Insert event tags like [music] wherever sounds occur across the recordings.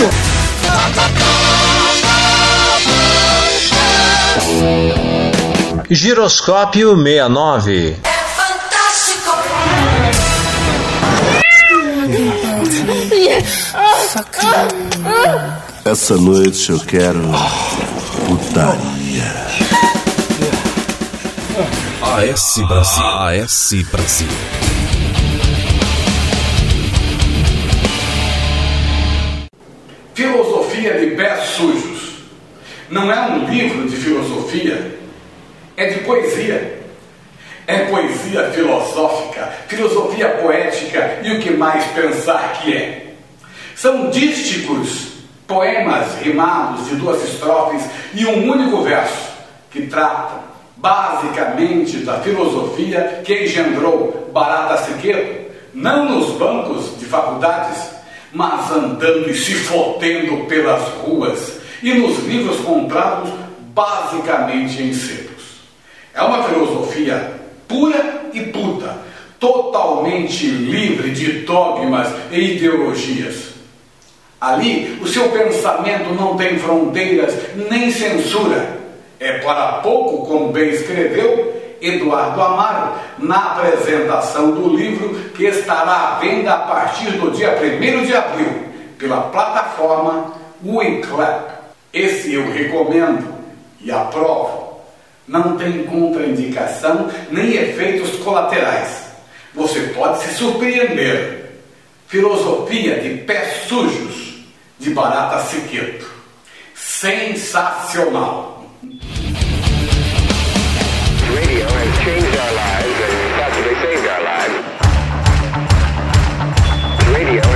bicho! Giroscópio 69. É fantástico! Essa noite eu quero putaria. AS Brasil. AS Brasil. Sujos. Não é um livro de filosofia, é de poesia. É poesia filosófica, filosofia poética e o que mais pensar que é. São dísticos, poemas rimados de duas estrofes e um único verso que tratam basicamente da filosofia que engendrou Barata Siqueiro, não nos bancos de faculdades, mas andando e se fodendo pelas ruas e nos livros comprados basicamente em sebos. É uma filosofia pura e puta, totalmente livre de dogmas e ideologias. Ali, o seu pensamento não tem fronteiras nem censura. É para pouco, como bem escreveu Eduardo Amaro, na apresentação do livro que estará à venda a partir do dia 1 de abril, pela plataforma Winclap. Esse eu recomendo e aprovo. Não tem contraindicação nem efeitos colaterais. Você pode se surpreender. Filosofia de pés sujos, de Barata Siqueto. Sensacional! Radio changed our lives and possibly saved our lives. Radio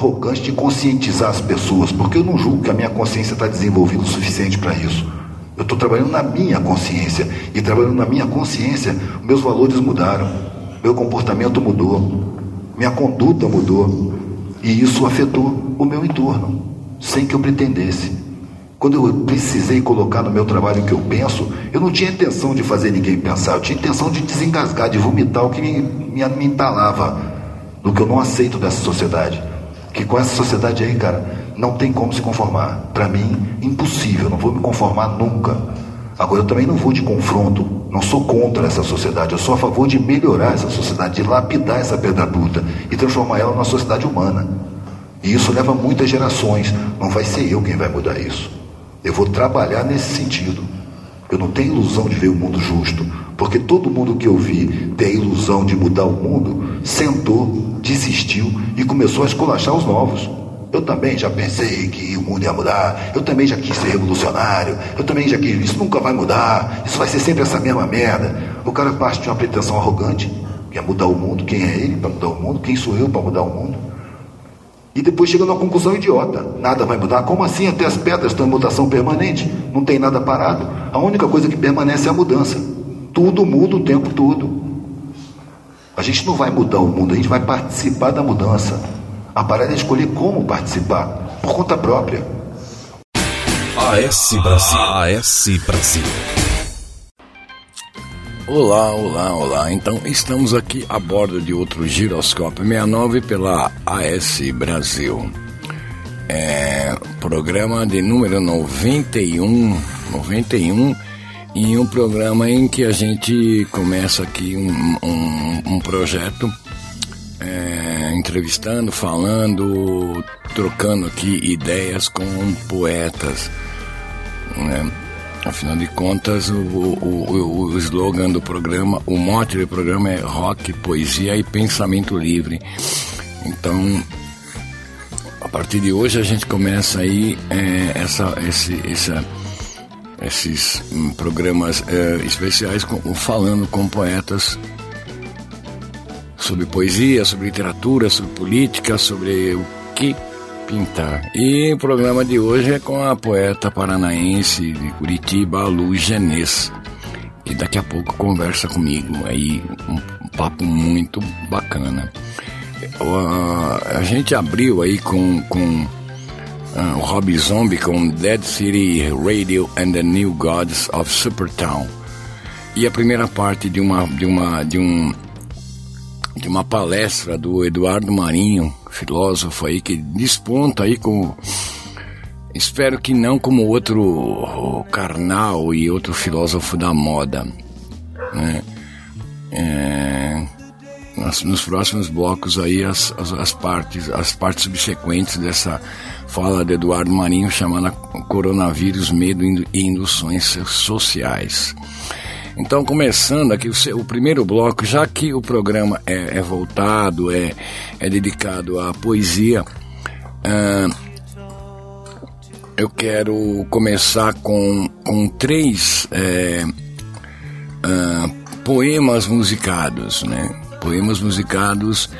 arrogante de conscientizar as pessoas, porque eu não julgo que a minha consciência está desenvolvida o suficiente para isso. Eu estou trabalhando na minha consciência. E trabalhando na minha consciência, meus valores mudaram. Meu comportamento mudou. Minha conduta mudou. E isso afetou o meu entorno, sem que eu pretendesse. Quando eu precisei colocar no meu trabalho o que eu penso, eu não tinha intenção de fazer ninguém pensar, eu tinha intenção de desengasgar, de vomitar o que me, me, me entalava do que eu não aceito dessa sociedade. Que com essa sociedade aí, cara, não tem como se conformar. Para mim, impossível, não vou me conformar nunca. Agora, eu também não vou de confronto, não sou contra essa sociedade, eu sou a favor de melhorar essa sociedade, de lapidar essa pedra bruta e transformar ela numa sociedade humana. E isso leva muitas gerações, não vai ser eu quem vai mudar isso. Eu vou trabalhar nesse sentido. Eu não tenho ilusão de ver o mundo justo, porque todo mundo que eu vi tem a ilusão de mudar o mundo, sentou, desistiu e começou a esculachar os novos. Eu também já pensei que o mundo ia mudar, eu também já quis ser revolucionário, eu também já quis, isso nunca vai mudar, isso vai ser sempre essa mesma merda. O cara parte de uma pretensão arrogante, quer mudar o mundo, quem é ele para mudar o mundo, quem sou eu para mudar o mundo? E depois chega numa conclusão idiota. Nada vai mudar. Como assim? Até as pedras estão em mutação permanente. Não tem nada parado. A única coisa que permanece é a mudança. Tudo muda o tempo todo. A gente não vai mudar o mundo, a gente vai participar da mudança. A parada é escolher como participar, por conta própria. AS Brasil. AS Brasil. Olá, olá, olá. Então, estamos aqui a bordo de outro giroscópio 69 pela AS Brasil. É, programa de número 91, 91 e um programa em que a gente começa aqui um, um, um projeto é, entrevistando, falando, trocando aqui ideias com poetas. Né? Afinal de contas, o, o, o, o slogan do programa, o mote do programa é rock, poesia e pensamento livre. Então, a partir de hoje a gente começa aí é, essa, esse, essa, esses hum, programas é, especiais com, falando com poetas sobre poesia, sobre literatura, sobre política, sobre o que pintar. E o programa de hoje é com a poeta paranaense de Curitiba, Lu Genês. E daqui a pouco conversa comigo aí, um papo muito bacana. A gente abriu aí com, com uh, o Rob Zombie com Dead City Radio and the New Gods of Supertown. E a primeira parte de uma de uma de um de uma palestra do Eduardo Marinho, filósofo aí que desponta aí como espero que não como outro carnal e outro filósofo da moda, né? É, nos próximos blocos aí as, as, as, partes as partes subsequentes dessa fala de Eduardo Marinho chamada coronavírus medo e induções sociais então, começando aqui o, o, primeiro bloco, já que o programa é, é voltado, é, é, dedicado à poesia, uh, eu quero começar com, com três é, uh, poemas musicados, né? Poemas musicados.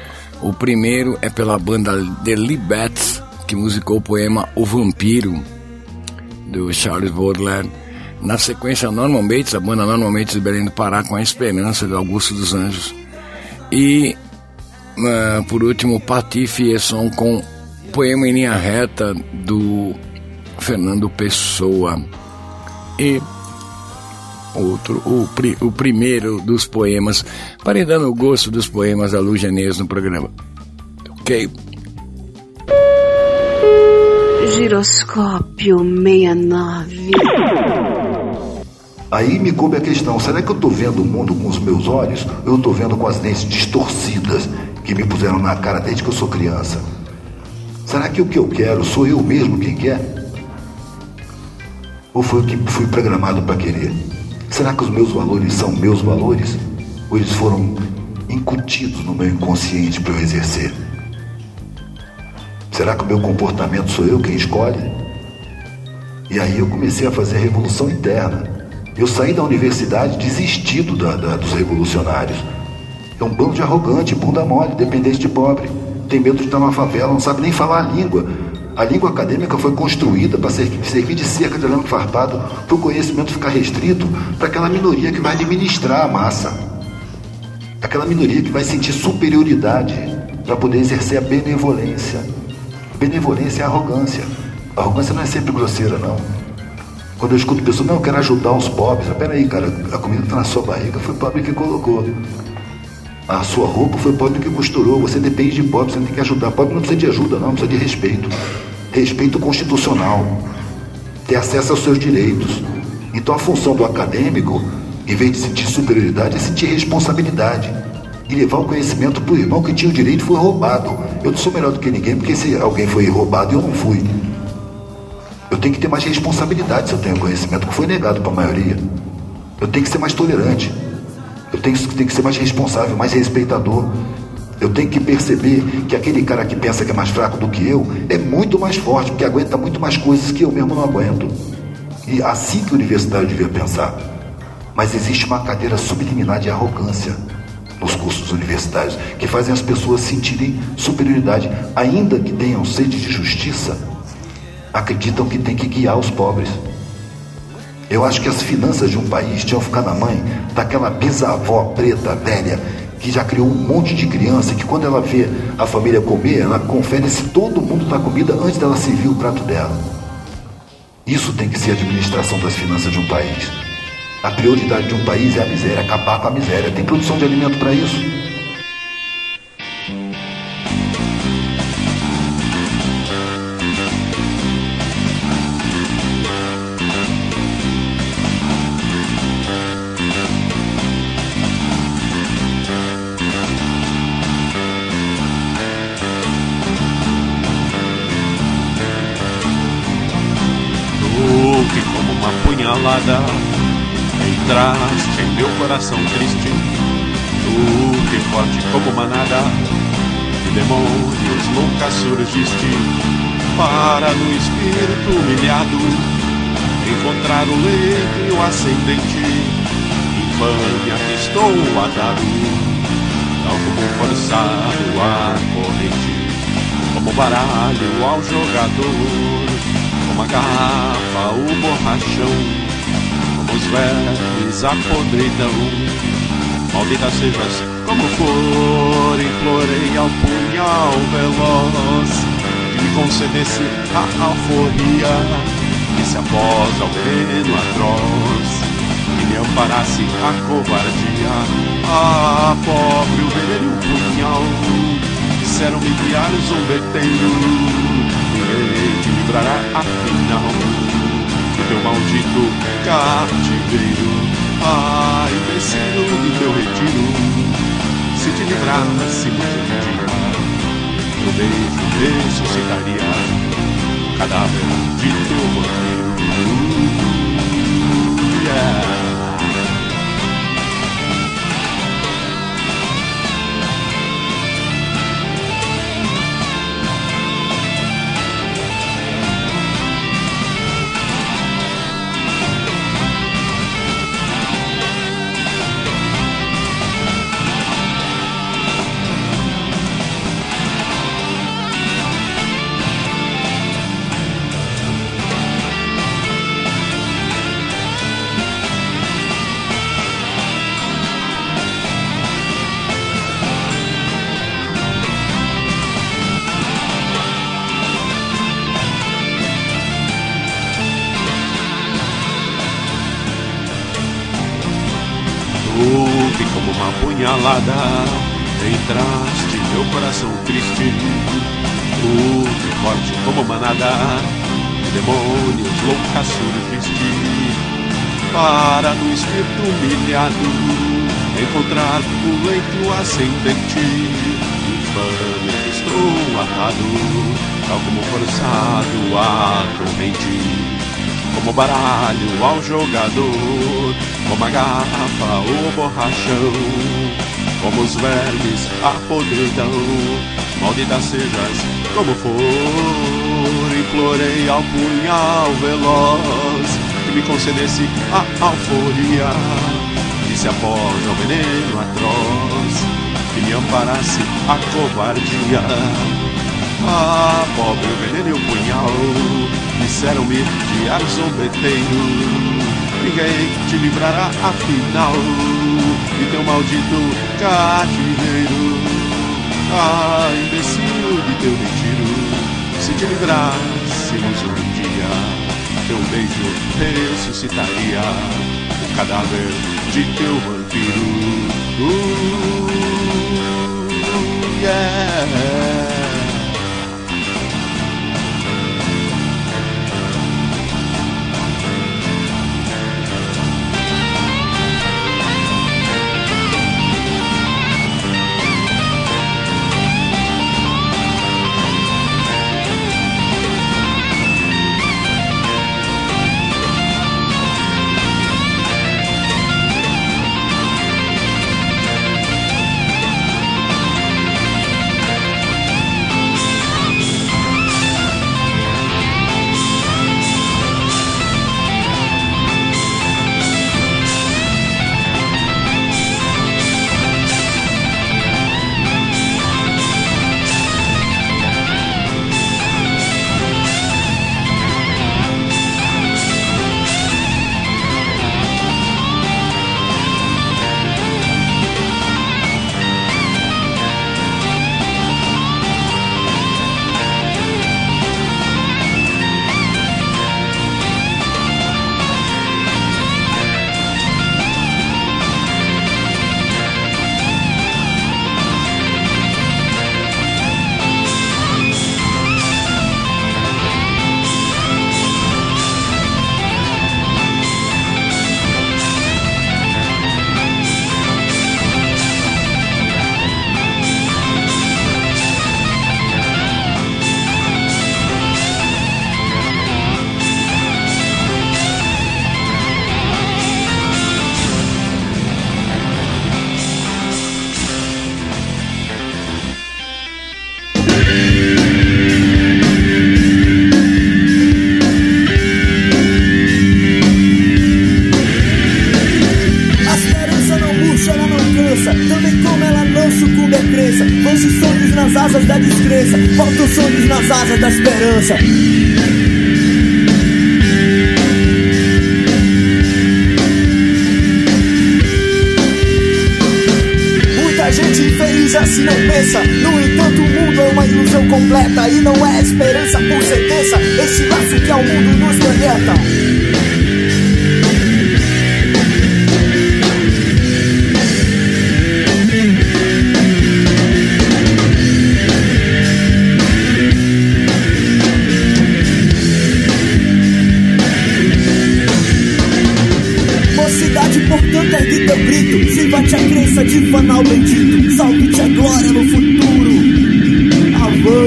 O primeiro é pela banda The Libets, que musicou o poema O Vampiro, do Charles Baudelaire. Na sequência, Norman Bates, a banda Norman Bates de Belém do Pará, com a Esperança do Augusto dos Anjos. E, uh, por último, Patife Esson com Poema em Linha Reta do Fernando Pessoa. E outro, o, pri, o primeiro dos poemas, para ir dando o gosto dos poemas da Lu Genês no programa. Ok? Giroscópio 69. Aí me coube a questão: será que eu estou vendo o mundo com os meus olhos eu estou vendo com as lentes distorcidas que me puseram na cara desde que eu sou criança? Será que o que eu quero sou eu mesmo quem quer? Ou foi o que fui programado para querer? Será que os meus valores são meus valores? Ou eles foram incutidos no meu inconsciente para eu exercer? Será que o meu comportamento sou eu quem escolhe? E aí eu comecei a fazer revolução interna Eu saí da universidade desistido da, da, dos revolucionários. É um bando de arrogante, bunda mole, dependente de pobre. Tem medo de estar numa favela, não sabe nem falar a língua. A língua acadêmica foi construída para servir de cerca de arame farpado, para o conhecimento ficar restrito para aquela minoria que vai administrar a massa. Aquela minoria que vai sentir superioridade para poder exercer a benevolência. Benevolência é arrogância. A arrogância não é sempre grosseira, não. Quando eu escuto pessoas, não, eu quero ajudar os pobres. Peraí, cara, a comida está na sua barriga, foi o pobre que colocou. A sua roupa foi o pobre que costurou. Você depende de pobre, você tem que ajudar. Pobre não precisa de ajuda, não, precisa de respeito. Respeito constitucional. Ter acesso aos seus direitos. Então a função do acadêmico, em vez de sentir superioridade, é sentir responsabilidade. E levar o conhecimento para o irmão que tinha o direito e foi roubado. Eu não sou melhor do que ninguém, porque se alguém foi roubado, eu não fui. Eu tenho que ter mais responsabilidade se eu tenho conhecimento que foi negado para a maioria. Eu tenho que ser mais tolerante. Eu tenho, tenho que ser mais responsável, mais respeitador. Eu tenho que perceber que aquele cara que pensa que é mais fraco do que eu é muito mais forte, porque aguenta muito mais coisas que eu mesmo não aguento. E assim que o universitário devia pensar. Mas existe uma cadeira subliminar de arrogância nos cursos universitários que fazem as pessoas sentirem superioridade, ainda que tenham sede de justiça, acreditam que tem que guiar os pobres. Eu acho que as finanças de um país tinham ficar na mãe daquela bisavó preta velha que já criou um monte de criança que quando ela vê a família comer, ela confere se todo mundo está comida antes dela servir o prato dela. Isso tem que ser a administração das finanças de um país. A prioridade de um país é a miséria, acabar com a miséria. Tem produção de alimento para isso? Entraste em meu coração triste. Tu que forte como manada de demônios loucas surgiste para no espírito humilhado encontrar o leito e o ascendente. Infâmia que estou atado, tal como forçado à corrente, como baralho ao jogador como a garrafa, o borrachão, os vermes, podridão. Maldita sejas como for, implorei ao punhal veloz que me concedesse a alforria que se após ao veneno atroz e me amparasse a covardia. Ah, pobre o veneno e o punhal, disseram-me guiar zombeteiro ninguém te livrará afinal teu maldito cativeiro. Ah, imbecil do teu retiro, se te livrasse muito dia, teu beijo ressuscitaria o cadáver de teu vampiro. Yeah. No espírito humilhado encontrar o leito ascendente. Infame estou atado, tal como forçado à corrente como baralho ao jogador, como a garrafa o borrachão, como os vermes a podridão, maldita sejas como for, implorei ao punhal veloz que me concedesse a alforia, disse se após ao veneno atroz, que me amparasse a covardia. Ah, pobre veneno e o punhal, disseram-me de ar ninguém te livrará afinal de teu maldito cativeiro. Ah, imbecil de teu retiro, se te livrar teu beijo ressuscitaria o cadáver de teu vampiro. Uh, yeah.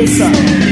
cabeça.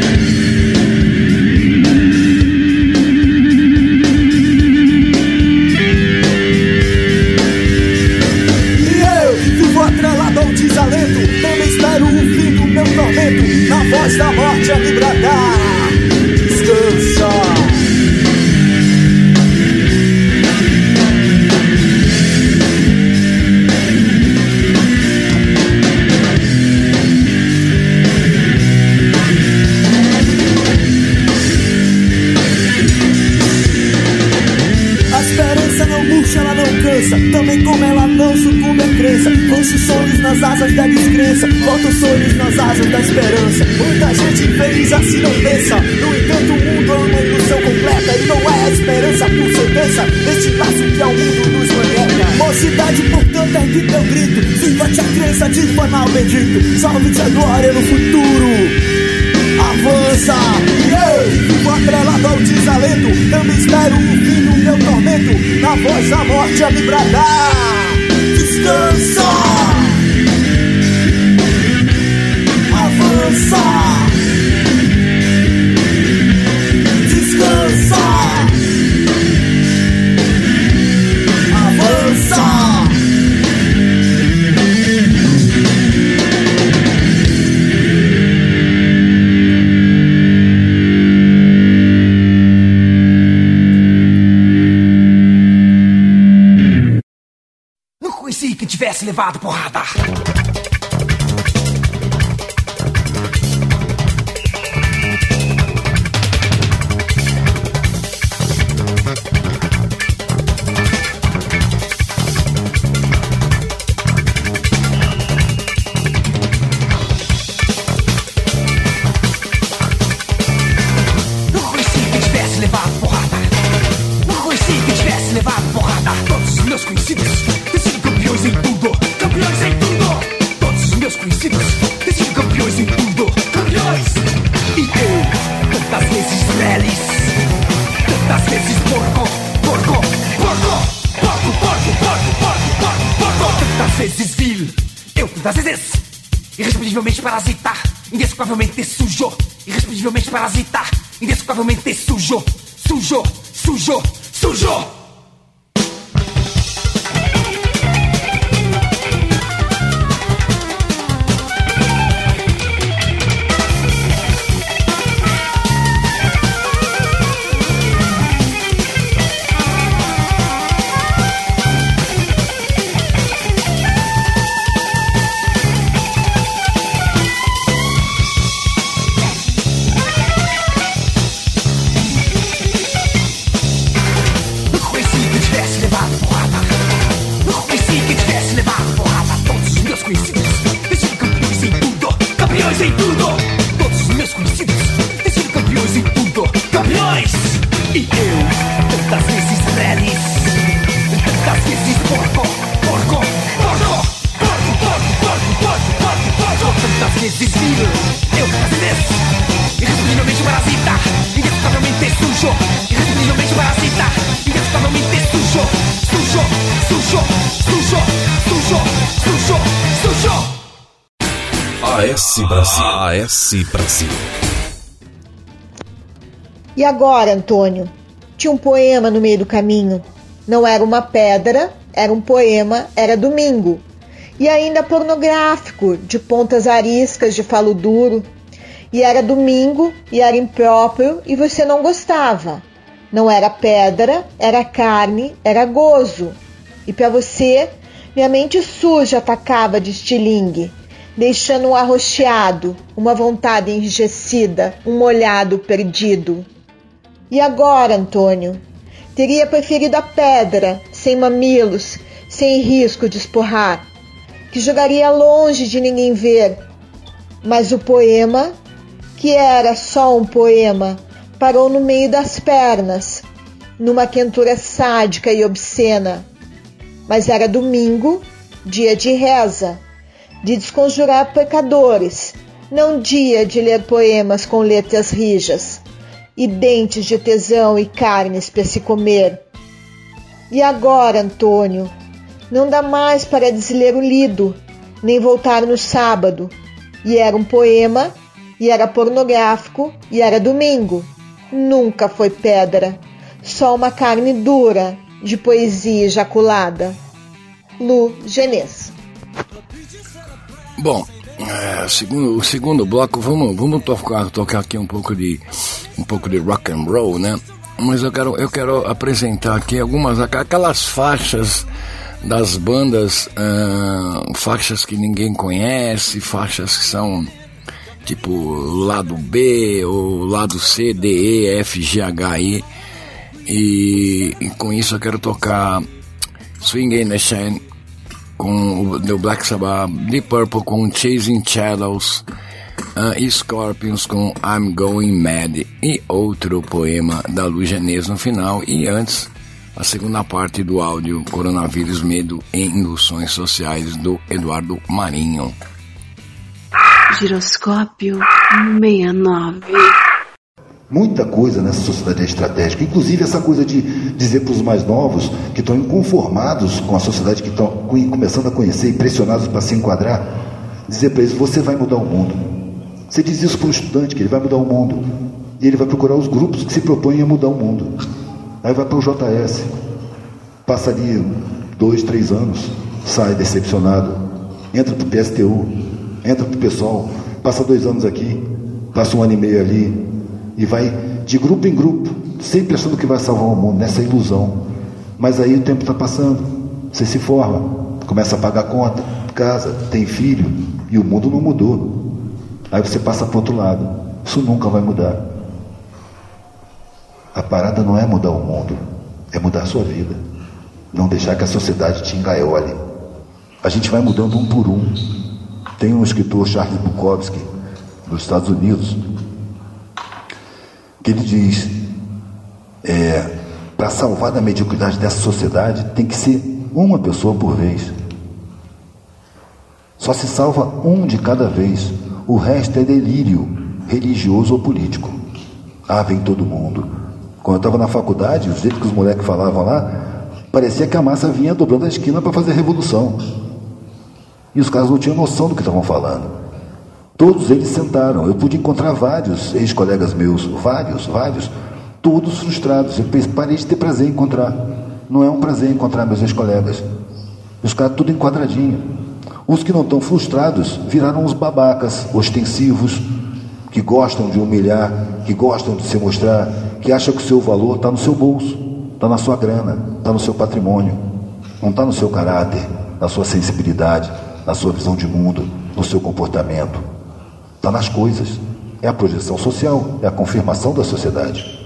E agora, Antônio? Tinha um poema no meio do caminho. Não era uma pedra, era um poema, era domingo. E ainda pornográfico, de pontas ariscas de falo duro. E era domingo, e era impróprio, e você não gostava. Não era pedra, era carne, era gozo. E para você, minha mente suja atacava de estilingue, deixando um arroxeado, uma vontade enrijecida, um molhado perdido. E agora, Antônio? Teria preferido a pedra, sem mamilos, sem risco de esporrar, que jogaria longe de ninguém ver. Mas o poema, que era só um poema, parou no meio das pernas, numa quentura sádica e obscena. Mas era domingo, dia de reza, de desconjurar pecadores, não dia de ler poemas com letras rijas e dentes de tesão e carnes para se comer. E agora, Antônio, não dá mais para desler o lido, nem voltar no sábado. E era um poema, e era pornográfico, e era domingo. Nunca foi pedra, só uma carne dura de poesia ejaculada. Lu Genês. Bom, é, segundo, o segundo bloco, vamos, vamos tocar, tocar aqui um pouco de um pouco de rock and roll, né? Mas eu quero, eu quero apresentar aqui algumas aquelas faixas das bandas, ah, faixas que ninguém conhece, faixas que são tipo lado B ou lado C, D, E, F, G, H, I. E, e com isso eu quero tocar Swing in the Shine com o The Black Sabbath, Deep Purple com Chasing Shadows, uh, Scorpions com I'm Going Mad e outro poema da Lu Genês no final e antes a segunda parte do áudio Coronavírus, Medo e Induções Sociais do Eduardo Marinho. Giroscópio 69. Muita coisa nessa sociedade é estratégica, inclusive essa coisa de dizer para os mais novos que estão inconformados com a sociedade que estão co- começando a conhecer e pressionados para se enquadrar, dizer para eles: você vai mudar o mundo. Você diz isso para um estudante que ele vai mudar o mundo e ele vai procurar os grupos que se propõem a mudar o mundo. Aí vai para o JS, passa ali dois, três anos, sai decepcionado, entra para o PSTU, entra para o pessoal, passa dois anos aqui, passa um ano e meio ali, e vai de grupo em grupo, sempre achando que vai salvar o mundo, nessa ilusão. Mas aí o tempo está passando, você se forma, começa a pagar conta, casa, tem filho e o mundo não mudou. Aí você passa para outro lado. Isso nunca vai mudar. A parada não é mudar o mundo, é mudar a sua vida. Não deixar que a sociedade te engaiole. A gente vai mudando um por um. Tem um escritor, Charles Bukowski, dos Estados Unidos, que ele diz: é, para salvar da mediocridade dessa sociedade, tem que ser uma pessoa por vez. Só se salva um de cada vez. O resto é delírio, religioso ou político. Ah, vem todo mundo. Quando eu estava na faculdade, o jeito que os moleques falavam lá, parecia que a massa vinha dobrando a esquina para fazer revolução. E os caras não tinham noção do que estavam falando. Todos eles sentaram. Eu pude encontrar vários ex-colegas meus, vários, vários, todos frustrados. Eu parei de ter prazer em encontrar. Não é um prazer encontrar meus ex-colegas. Os caras tudo enquadradinho. Os que não estão frustrados viraram os babacas, ostensivos, que gostam de humilhar, que gostam de se mostrar, que acham que o seu valor está no seu bolso, está na sua grana, está no seu patrimônio, não está no seu caráter, na sua sensibilidade, na sua visão de mundo, no seu comportamento. Está nas coisas. É a projeção social, é a confirmação da sociedade.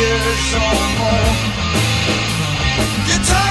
Years or more. You talk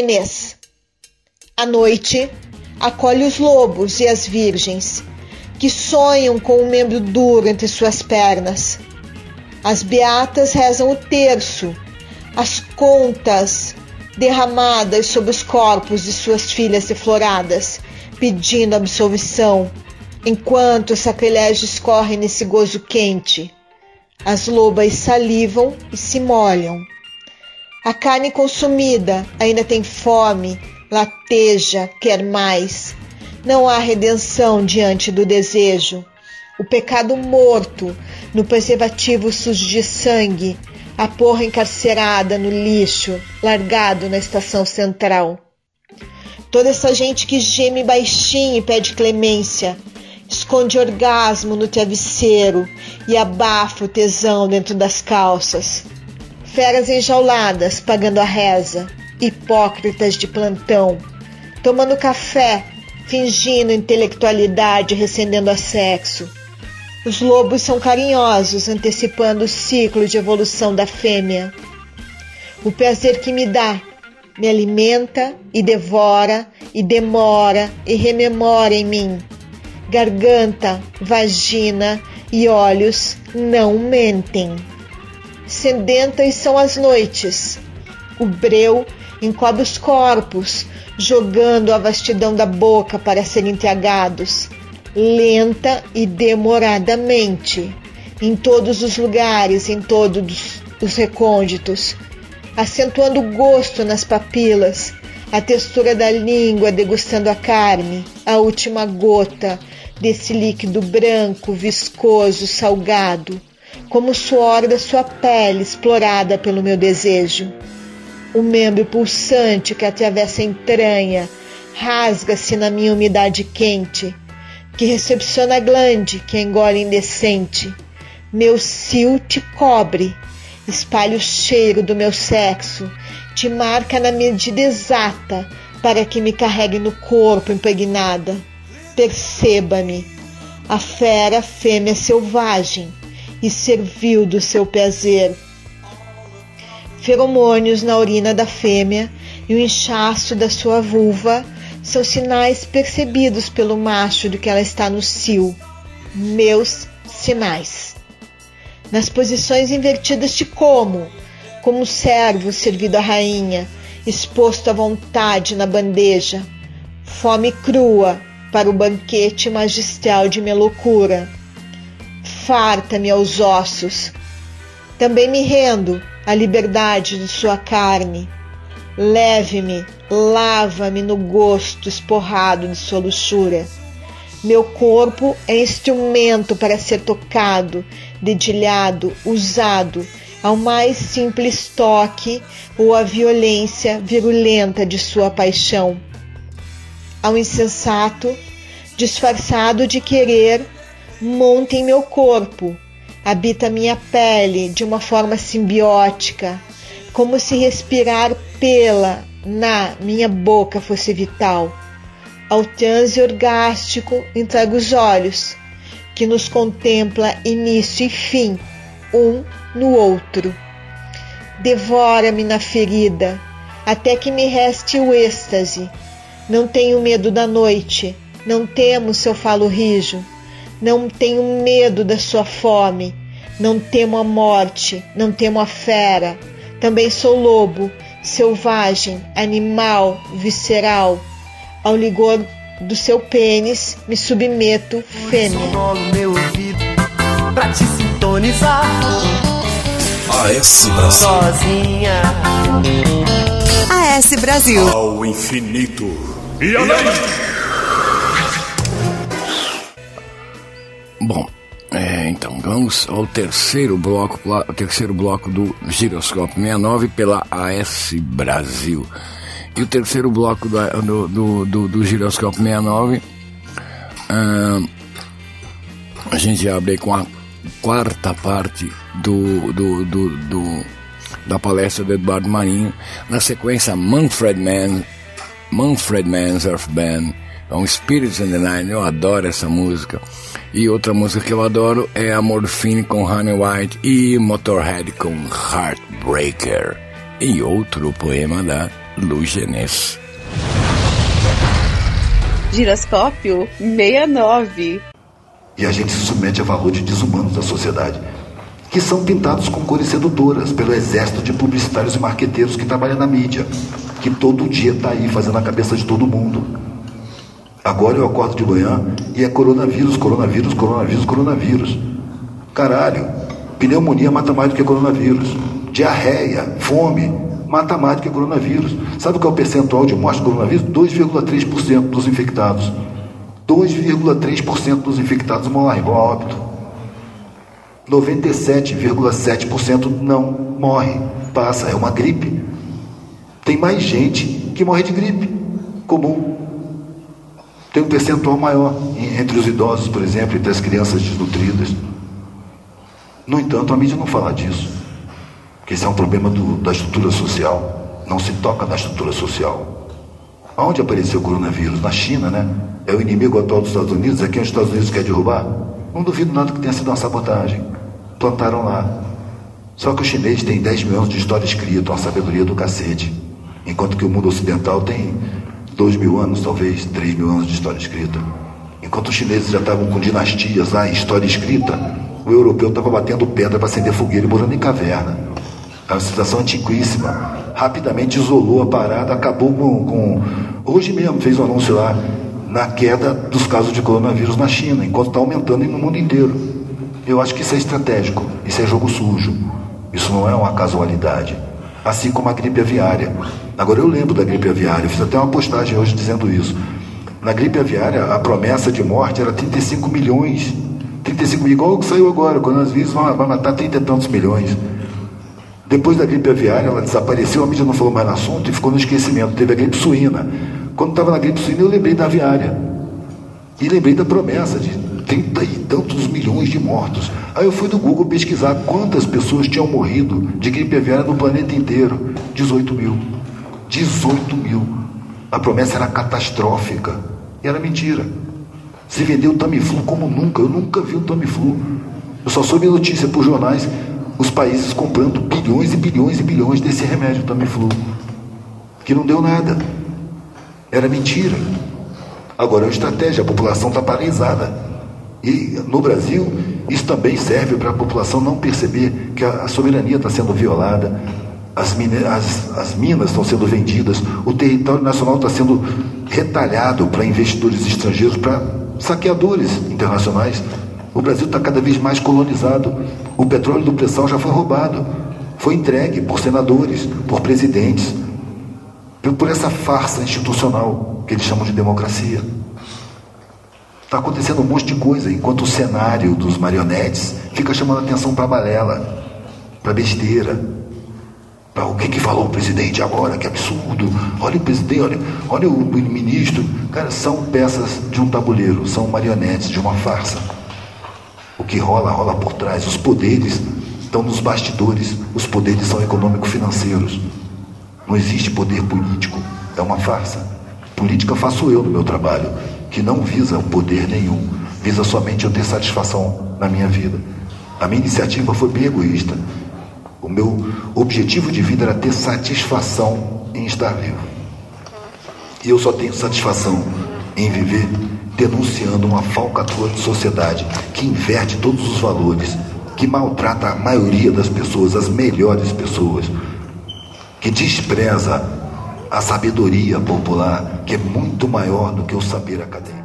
Genês. À noite, acolhe os lobos e as virgens, que sonham com um membro duro entre suas pernas. As beatas rezam o terço, as contas derramadas sobre os corpos de suas filhas defloradas, pedindo absolvição, enquanto os sacrilégios correm nesse gozo quente. As lobas salivam e se molham. A carne consumida ainda tem fome, lateja, quer mais. Não há redenção diante do desejo. O pecado morto no preservativo sujo de sangue, a porra encarcerada no lixo, largado na estação central. Toda essa gente que geme baixinho e pede clemência, esconde orgasmo no travesseiro e abafa o tesão dentro das calças. Feras enjauladas pagando a reza, hipócritas de plantão, tomando café, fingindo intelectualidade, recendendo a sexo. Os lobos são carinhosos, antecipando o ciclo de evolução da fêmea. O prazer que me dá me alimenta e devora e demora e rememora em mim. Garganta, vagina e olhos não mentem. Sedentas são as noites. O breu encobre os corpos, jogando a vastidão da boca para serem tragados, lenta e demoradamente, em todos os lugares, em todos os recônditos, acentuando o gosto nas papilas, a textura da língua degustando a carne, a última gota desse líquido branco, viscoso, salgado, como o suor da sua pele explorada pelo meu desejo. O membro pulsante que atravessa a entranha rasga-se na minha umidade quente, que recepciona a glande que engole indecente. Meu cio te cobre, espalha o cheiro do meu sexo, te marca na medida exata para que me carregue no corpo impregnada. Perceba-me, a fera fêmea selvagem e servil do seu prazer. Feromônios na urina da fêmea e o inchaço da sua vulva são sinais percebidos pelo macho de que ela está no cio. Meus sinais. Nas posições invertidas te como, como um servo servido à rainha, exposto à vontade na bandeja. Fome crua para o banquete magistral de minha loucura. Farta-me aos ossos. Também me rendo à liberdade de sua carne. Leve-me, lava-me no gosto esporrado de sua luxúria. Meu corpo é instrumento para ser tocado, dedilhado, usado, ao mais simples toque ou à violência virulenta de sua paixão. Ao insensato, disfarçado de querer, monta em meu corpo, habita minha pele de uma forma simbiótica, como se respirar pela na minha boca fosse vital. Ao transe orgástico entrega os olhos, que nos contempla início e fim, um no outro. Devora-me na ferida, até que me reste o êxtase. Não tenho medo da noite, não temo seu falo rijo, não tenho medo da sua fome, não temo a morte, não temo a fera. Também sou lobo, selvagem, animal, visceral. Ao ligor do seu pênis me submeto, fêmea. meu ouvido pra te sintonizar. AS Brasil. Sozinha. AS Brasil. Ao infinito e além. Bom, é, então vamos ao terceiro bloco, o terceiro bloco do Giroscópio 69 pela AS Brasil. E o terceiro bloco do, do, do, do Giroscópio 69, ahn, a gente abre com a quarta parte do, do, do, do- da palestra do Eduardo Marinho, na sequência Manfred Mann, Manfred Mann's Earth Band, um Spirits in the Night, eu adoro essa música. E outra música que eu adoro é a Morphine com Honey White e Motorhead com Heartbreaker. E outro poema da Lu Genès. Giroscópio 69. E a gente se submete a valores desumanos da sociedade, que são pintados com cores sedutoras pelo exército de publicitários e marqueteiros que trabalham na mídia, que todo dia está aí fazendo a cabeça de todo mundo. Agora eu acordo de manhã e é coronavírus, coronavírus, coronavírus, coronavírus. Caralho, pneumonia mata mais do que coronavírus. Diarreia, fome, mata mais do que coronavírus. Sabe qual é o percentual de morte do coronavírus? 2,3% dos infectados. 2,3% dos infectados morrem, vão a óbito. 97,7% não morre. Passa, é uma gripe. Tem mais gente que morre de gripe comum. Tem um percentual maior entre os idosos, por exemplo, entre as crianças desnutridas. No entanto, a mídia não fala disso. Porque isso é um problema do- da estrutura social. Não se toca na estrutura social. Aonde apareceu o coronavírus? Na China, né? É o inimigo atual dos Estados Unidos? É quem os Estados Unidos quer derrubar? Não duvido nada que tenha sido uma sabotagem. Plantaram lá. Só que o chinês tem 10 mil anos de história escrita, uma sabedoria do cacete. Enquanto que o mundo ocidental tem 2 mil anos, talvez, 3 mil anos de história escrita. Enquanto os chineses já estavam com dinastias lá em história escrita, o europeu estava batendo pedra para acender fogueira e morando em caverna. Uma situação antiquíssima. Rapidamente isolou a parada, acabou com, com. Hoje mesmo fez um anúncio lá na queda dos casos de coronavírus na China, enquanto está aumentando no mundo inteiro. Eu acho que isso é estratégico, isso é jogo sujo. Isso não é uma casualidade. Assim como a gripe aviária. Agora eu lembro da gripe aviária, eu fiz até uma postagem hoje dizendo isso. Na gripe aviária, a promessa de morte era 35 milhões. 35 milhões, igual o que saiu agora, o coronavírus vai vai matar 30 e tantos milhões. Depois da gripe aviária, ela desapareceu, a mídia não falou mais no assunto e ficou no esquecimento. Teve a gripe suína. Quando estava na gripe suína, eu lembrei da aviária. E lembrei da promessa de 30 e tantos milhões de mortos. Aí eu fui do Google pesquisar quantas pessoas tinham morrido de gripe aviária no planeta inteiro. 18 mil. 18 mil. A promessa era catastrófica. E era mentira. Se vendeu o Tamiflu como nunca. Eu nunca vi o Tamiflu. Eu só soube notícia por jornais. Os países comprando bilhões e bilhões e bilhões desse remédio Tamiflu. Que não deu nada. Era mentira. Agora é uma estratégia, a população está paralisada. E no Brasil, isso também serve para a população não perceber que a, soberania está sendo violada, as, as- as minas estão sendo vendidas, o território nacional está sendo retalhado para investidores estrangeiros, para saqueadores internacionais. O Brasil está cada vez mais colonizado. O petróleo do pré-sal já foi roubado. Foi entregue por senadores, por presidentes, por- por essa farsa institucional que eles chamam de democracia. Está acontecendo um monte de coisa, enquanto o cenário dos marionetes fica chamando atenção para balela, para besteira. O que, que falou o presidente agora? Que absurdo! Olha o presidente, olha, olha o ministro. Cara, são peças de um tabuleiro, são marionetes de uma farsa. O que rola, rola por trás. Os poderes estão nos bastidores. Os poderes são econômico-financeiros. Não existe poder político. É uma farsa. Política faço eu no meu trabalho, que não visa poder nenhum, visa somente eu ter satisfação na minha vida. A minha iniciativa foi bem egoísta. O meu objetivo de vida era ter satisfação em estar vivo. E eu só tenho satisfação em viver denunciando uma falcatrua de sociedade que inverte todos os valores, que maltrata a maioria das pessoas, as melhores pessoas, que despreza a sabedoria popular, que é muito maior do que o saber acadêmico.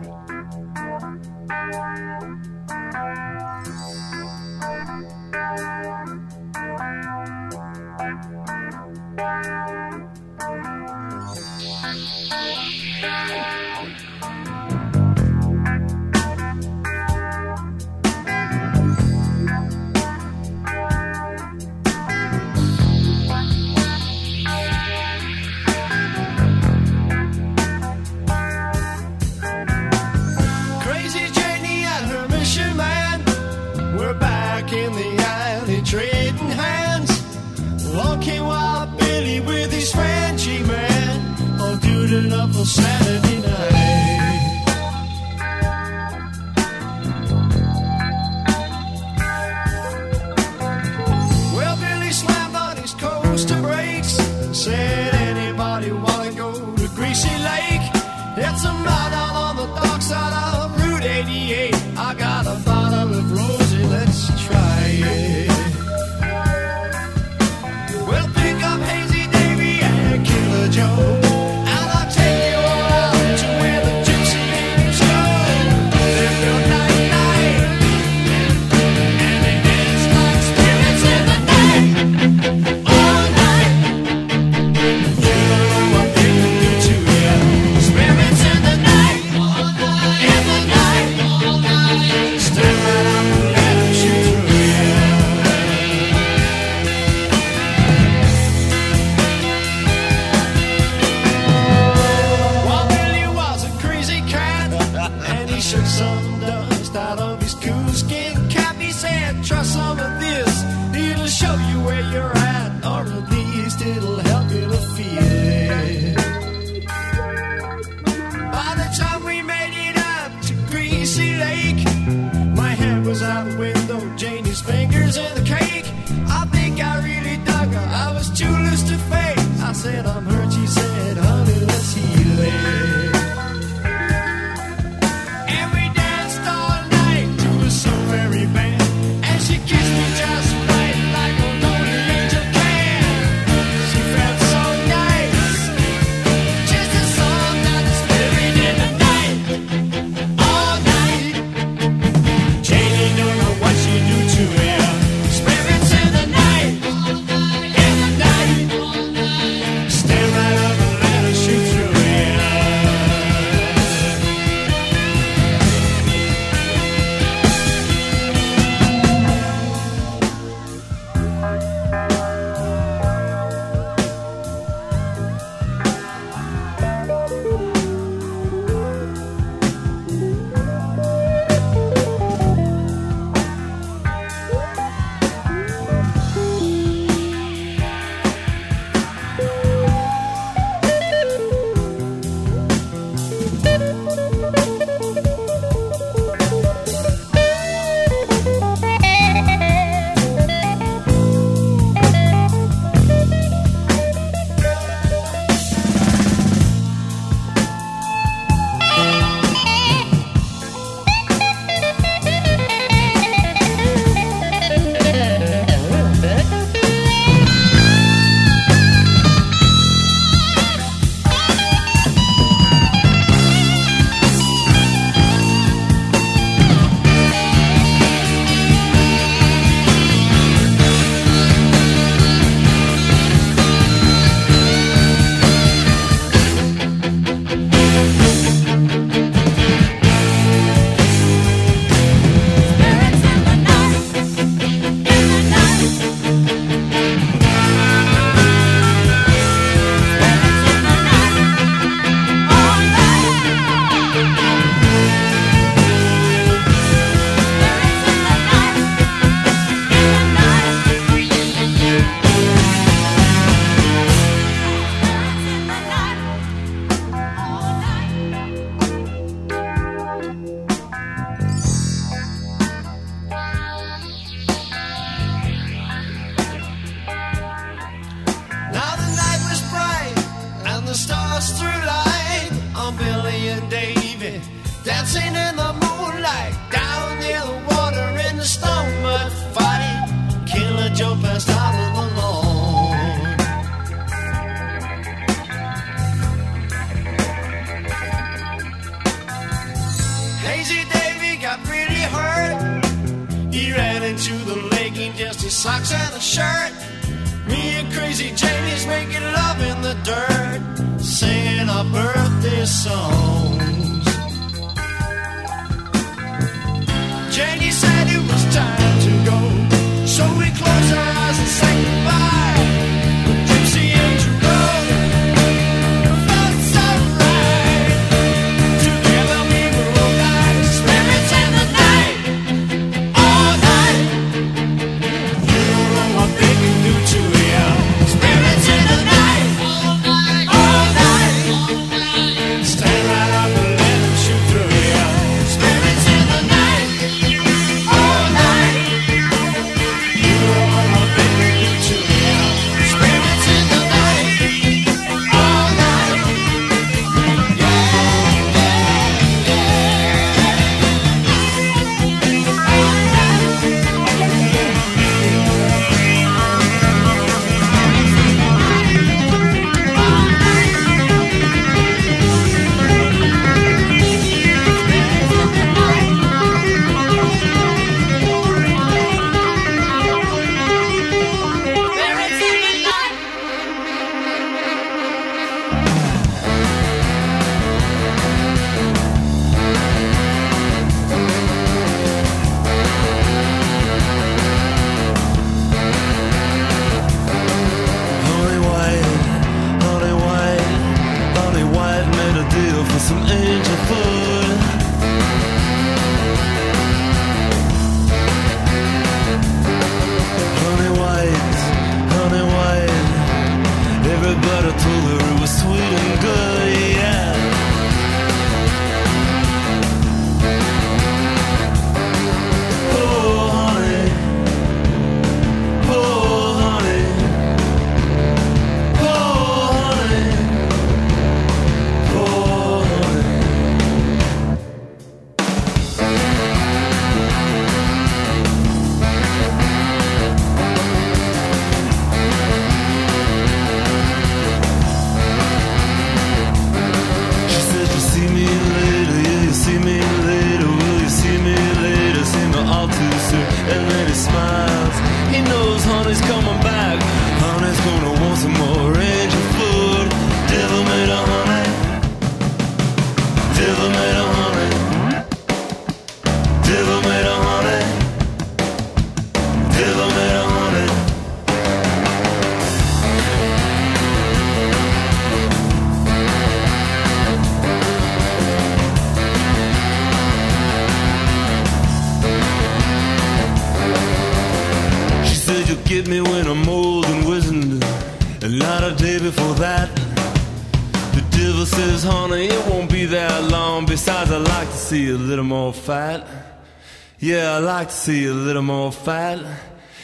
like to see a little more fight.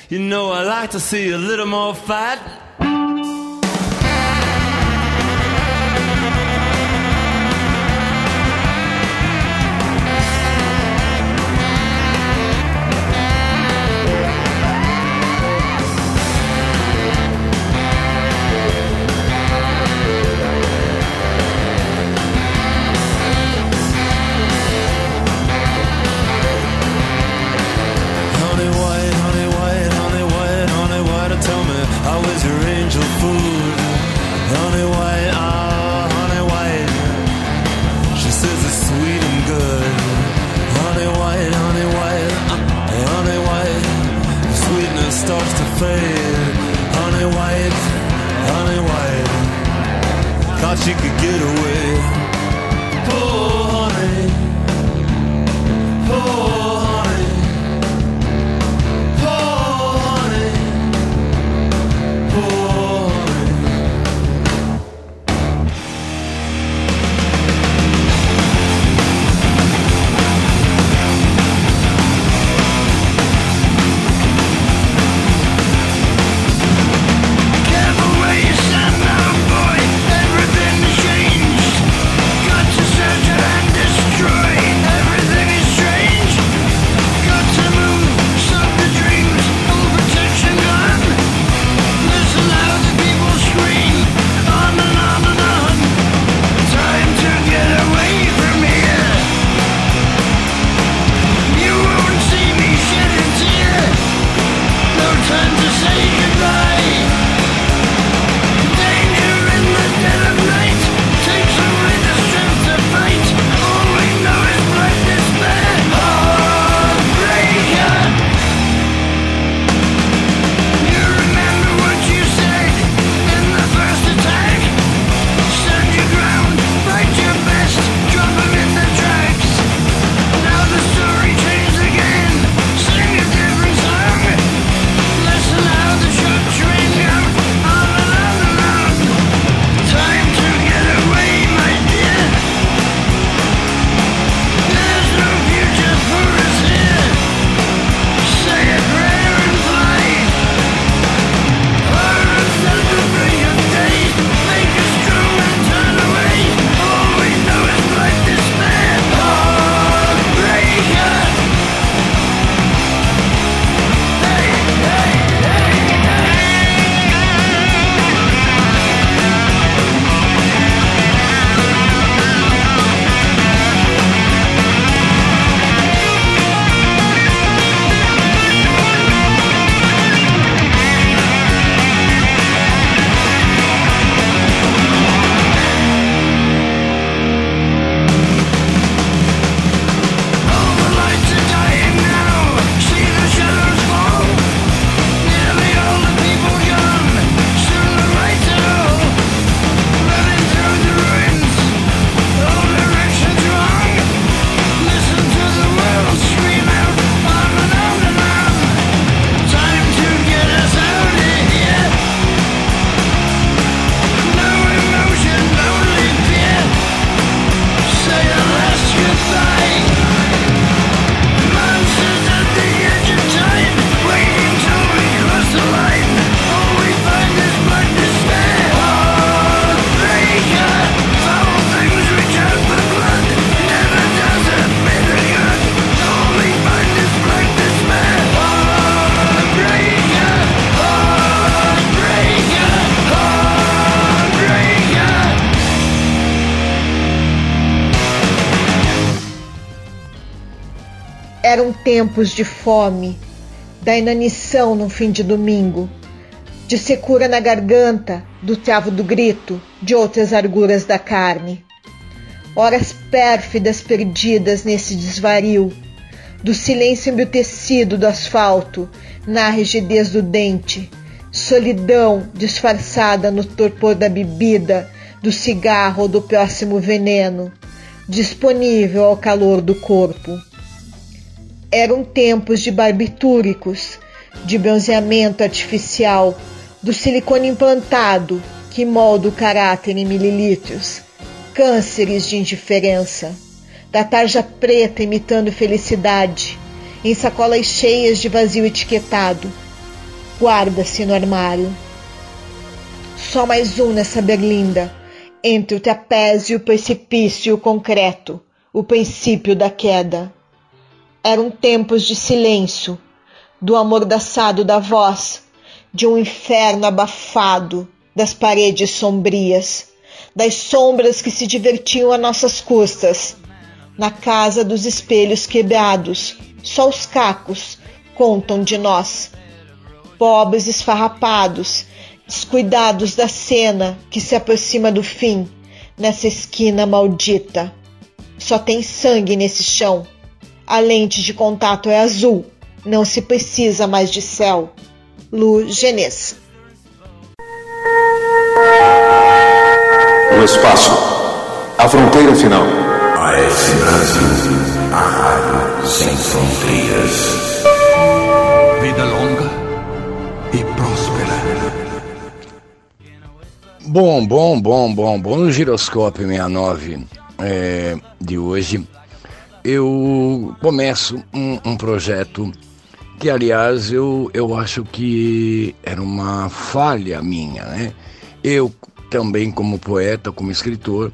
You know I like to see a little more fight. Tempos de fome, da inanição num fim de domingo, de secura na garganta, do travo do grito, de outras arguras da carne. Horas pérfidas perdidas nesse desvario, do silêncio embutecido do asfalto, na rigidez do dente, solidão disfarçada no torpor da bebida, do cigarro ou do próximo veneno, disponível ao calor do corpo. Eram tempos de barbitúricos, de bronzeamento artificial, do silicone implantado que molda o caráter em mililitros, cânceres de indiferença, da tarja preta imitando felicidade, em sacolas cheias de vazio etiquetado. Guarda-se no armário. Só mais um nessa berlinda, entre o trapézio o precipício e o concreto, o princípio da queda. Eram tempos de silêncio, do amordaçado da voz, de um inferno abafado, das paredes sombrias, das sombras que se divertiam a nossas custas. Na casa dos espelhos quebrados, só os cacos contam de nós. Pobres esfarrapados, descuidados da cena que se aproxima do fim, nessa esquina maldita. Só tem sangue nesse chão. A lente de contato é azul. Não se precisa mais de céu. Lu Genês. No espaço, a fronteira final. AS Brasil, a rádio sem fronteiras. Vida longa e próspera. Bom, bom, bom, bom, bom. No Giroscópio 69 é, de hoje, eu começo um, um projeto que, aliás, eu, eu acho que era uma falha minha, né? Eu também, como poeta, como escritor,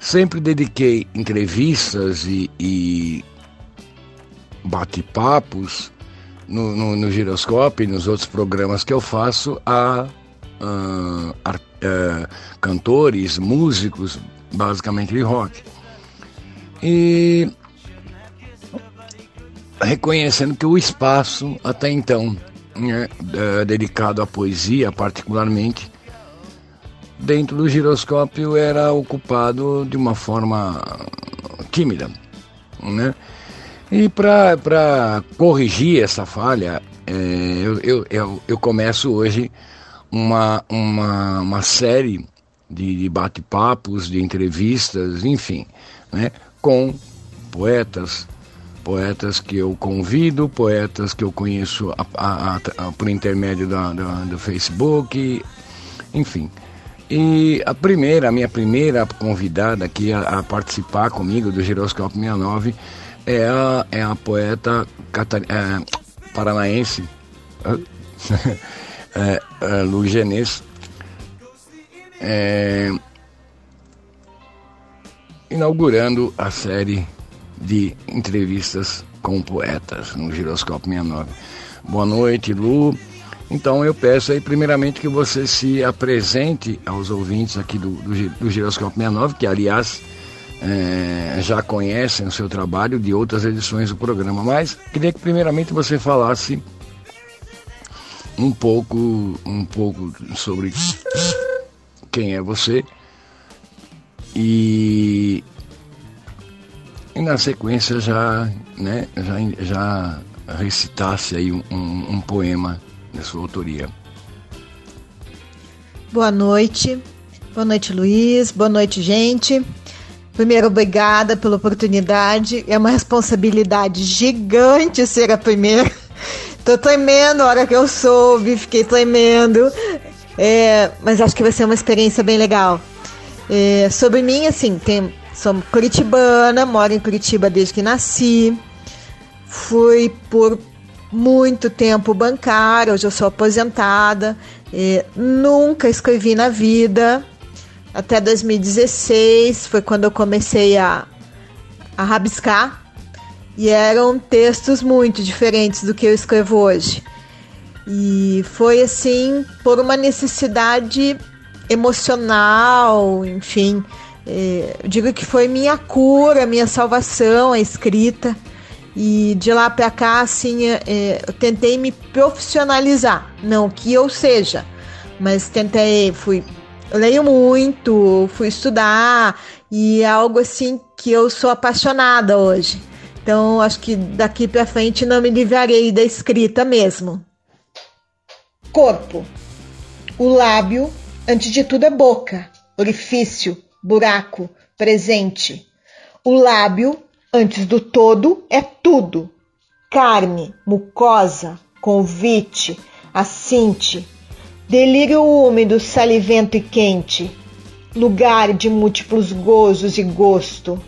sempre dediquei entrevistas e, e bate-papos no, no, no Giroscópio e nos outros programas que eu faço a, a, a, a cantores, músicos, basicamente de rock. E reconhecendo que o espaço, até então, né, eh, dedicado à poesia, particularmente, dentro do giroscópio era ocupado de uma forma tímida. Né? E para corrigir essa falha, é, eu, eu, eu, eu, começo hoje uma, uma, uma série de, de bate-papos, de entrevistas, enfim, né? com poetas, poetas que eu convido, poetas que eu conheço a, a, a, por intermédio da, da, do Facebook, enfim. E a primeira, a minha primeira convidada aqui a, participar comigo do Giroscópio 69 é a, é a poeta catar, é, paranaense [laughs] é, é, Lu Genês. É, inaugurando a série de entrevistas com poetas no Giroscópio 69. Boa noite, Lu. Então eu peço aí primeiramente que você se apresente aos ouvintes aqui do, do, do Giroscópio 69, que aliás é, já conhecem o seu trabalho de outras edições do programa, mas queria que primeiramente você falasse um pouco, um pouco sobre quem é você e, e na sequência já, né, já, já recitasse aí um, um, poema da sua autoria. Boa noite, boa noite Luiz, boa noite gente. Primeiro, obrigada pela oportunidade. É uma responsabilidade gigante ser a primeira. [laughs] Tô tremendo a hora que eu soube, fiquei tremendo. É, mas acho que vai ser uma experiência bem legal. É, sobre mim, assim, tem, sou curitibana, moro em Curitiba desde que nasci. Fui por muito tempo bancária, hoje eu sou aposentada. É, nunca escrevi na vida. Até 2016 foi quando eu comecei a, a rabiscar. E eram textos muito diferentes do que eu escrevo hoje. E foi assim por uma necessidade emocional, enfim. É, eu digo que foi minha cura, minha salvação, a escrita. E de lá para cá, assim, é, eu tentei me profissionalizar. Não que eu seja, mas tentei, fui. Leio muito, fui estudar e é algo assim que eu sou apaixonada hoje. Então, acho que daqui para frente não me livrarei da escrita mesmo. Corpo. O lábio, antes de tudo, é boca, orifício, buraco, presente. O lábio, antes do todo, é tudo. Carne, mucosa, convite, assinte, delírio úmido, salivento e quente, lugar de múltiplos gozos e gosto,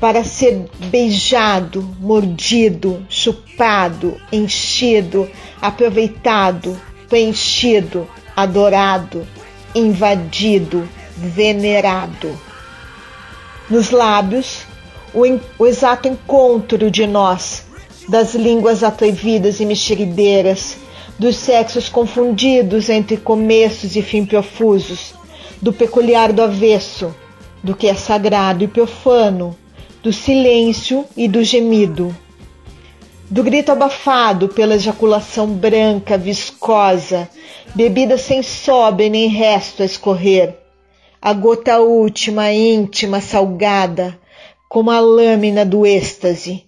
para ser beijado, mordido, chupado, enchido, aproveitado, preenchido, adorado, invadido, venerado. Nos lábios, o, o exato encontro de nós, das línguas atrevidas e mexerideiras, dos sexos confundidos entre começos e fim profusos, do peculiar do avesso, do que é sagrado e profano, do silêncio e do gemido, do grito abafado pela ejaculação branca, viscosa, bebida sem sobra nem resto a escorrer, a gota última, íntima, salgada, como a lâmina do êxtase,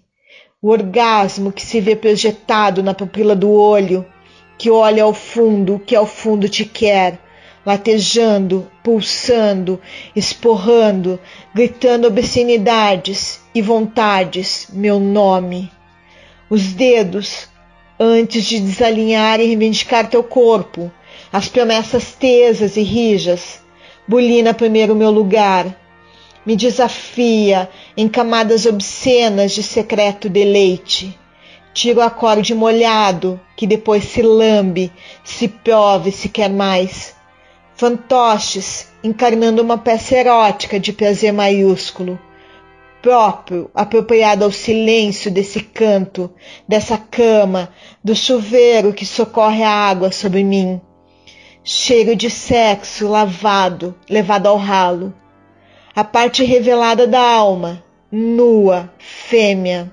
o orgasmo que se vê projetado na pupila do olho, que olha ao fundo, que ao fundo te quer, latejando, pulsando, esporrando, gritando obscenidades e vontades, meu nome. Os dedos, antes de desalinhar e reivindicar teu corpo, as promessas tesas e rijas, bulina primeiro meu lugar, me desafia em camadas obscenas de secreto deleite. Tiro o acorde molhado, que depois se lambe, se prove se quer mais. Fantoches, encarnando uma peça erótica de prazer maiúsculo, próprio, apropriado ao silêncio desse canto, dessa cama, do chuveiro que socorre a água sobre mim. Cheiro de sexo lavado, levado ao ralo. A parte revelada da alma, nua, fêmea,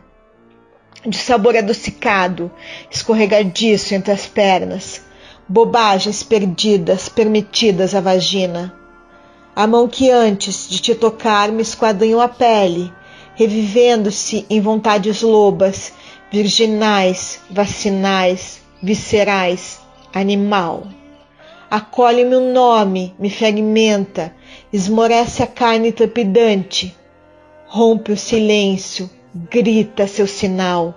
de sabor adocicado, escorregadiço entre as pernas, bobagens perdidas, permitidas à vagina. A mão que antes de te tocar me esquadrinhou a pele, revivendo-se em vontades lobas, virginais, vacinais, viscerais, animal. Acolhe-me o nome, me fragmenta, esmorece a carne trepidante, rompe o silêncio, grita seu sinal.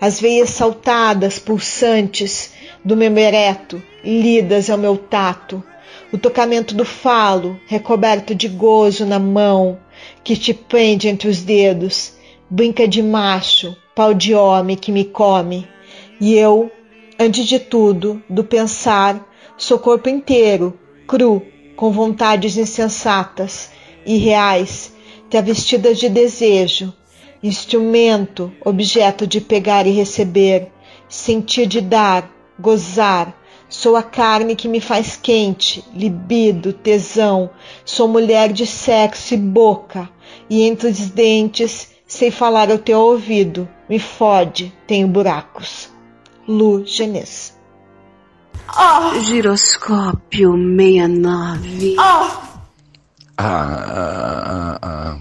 As veias saltadas, pulsantes do meu ereto, lidas ao meu tato, o tocamento do falo, recoberto de gozo na mão, que te prende entre os dedos, brinca de macho, pau de homem que me come, e eu, antes de tudo, do pensar, sou corpo inteiro, cru, com vontades insensatas, irreais, travestidas de desejo, instrumento, objeto de pegar e receber, sentir de dar, gozar. Sou a carne que me faz quente, libido, tesão. Sou mulher de sexo e boca, e entre os dentes sei falar ao teu ouvido. Me fode, tenho buracos. Lu Genês. Giroscópio 69. Ah, ah, ah.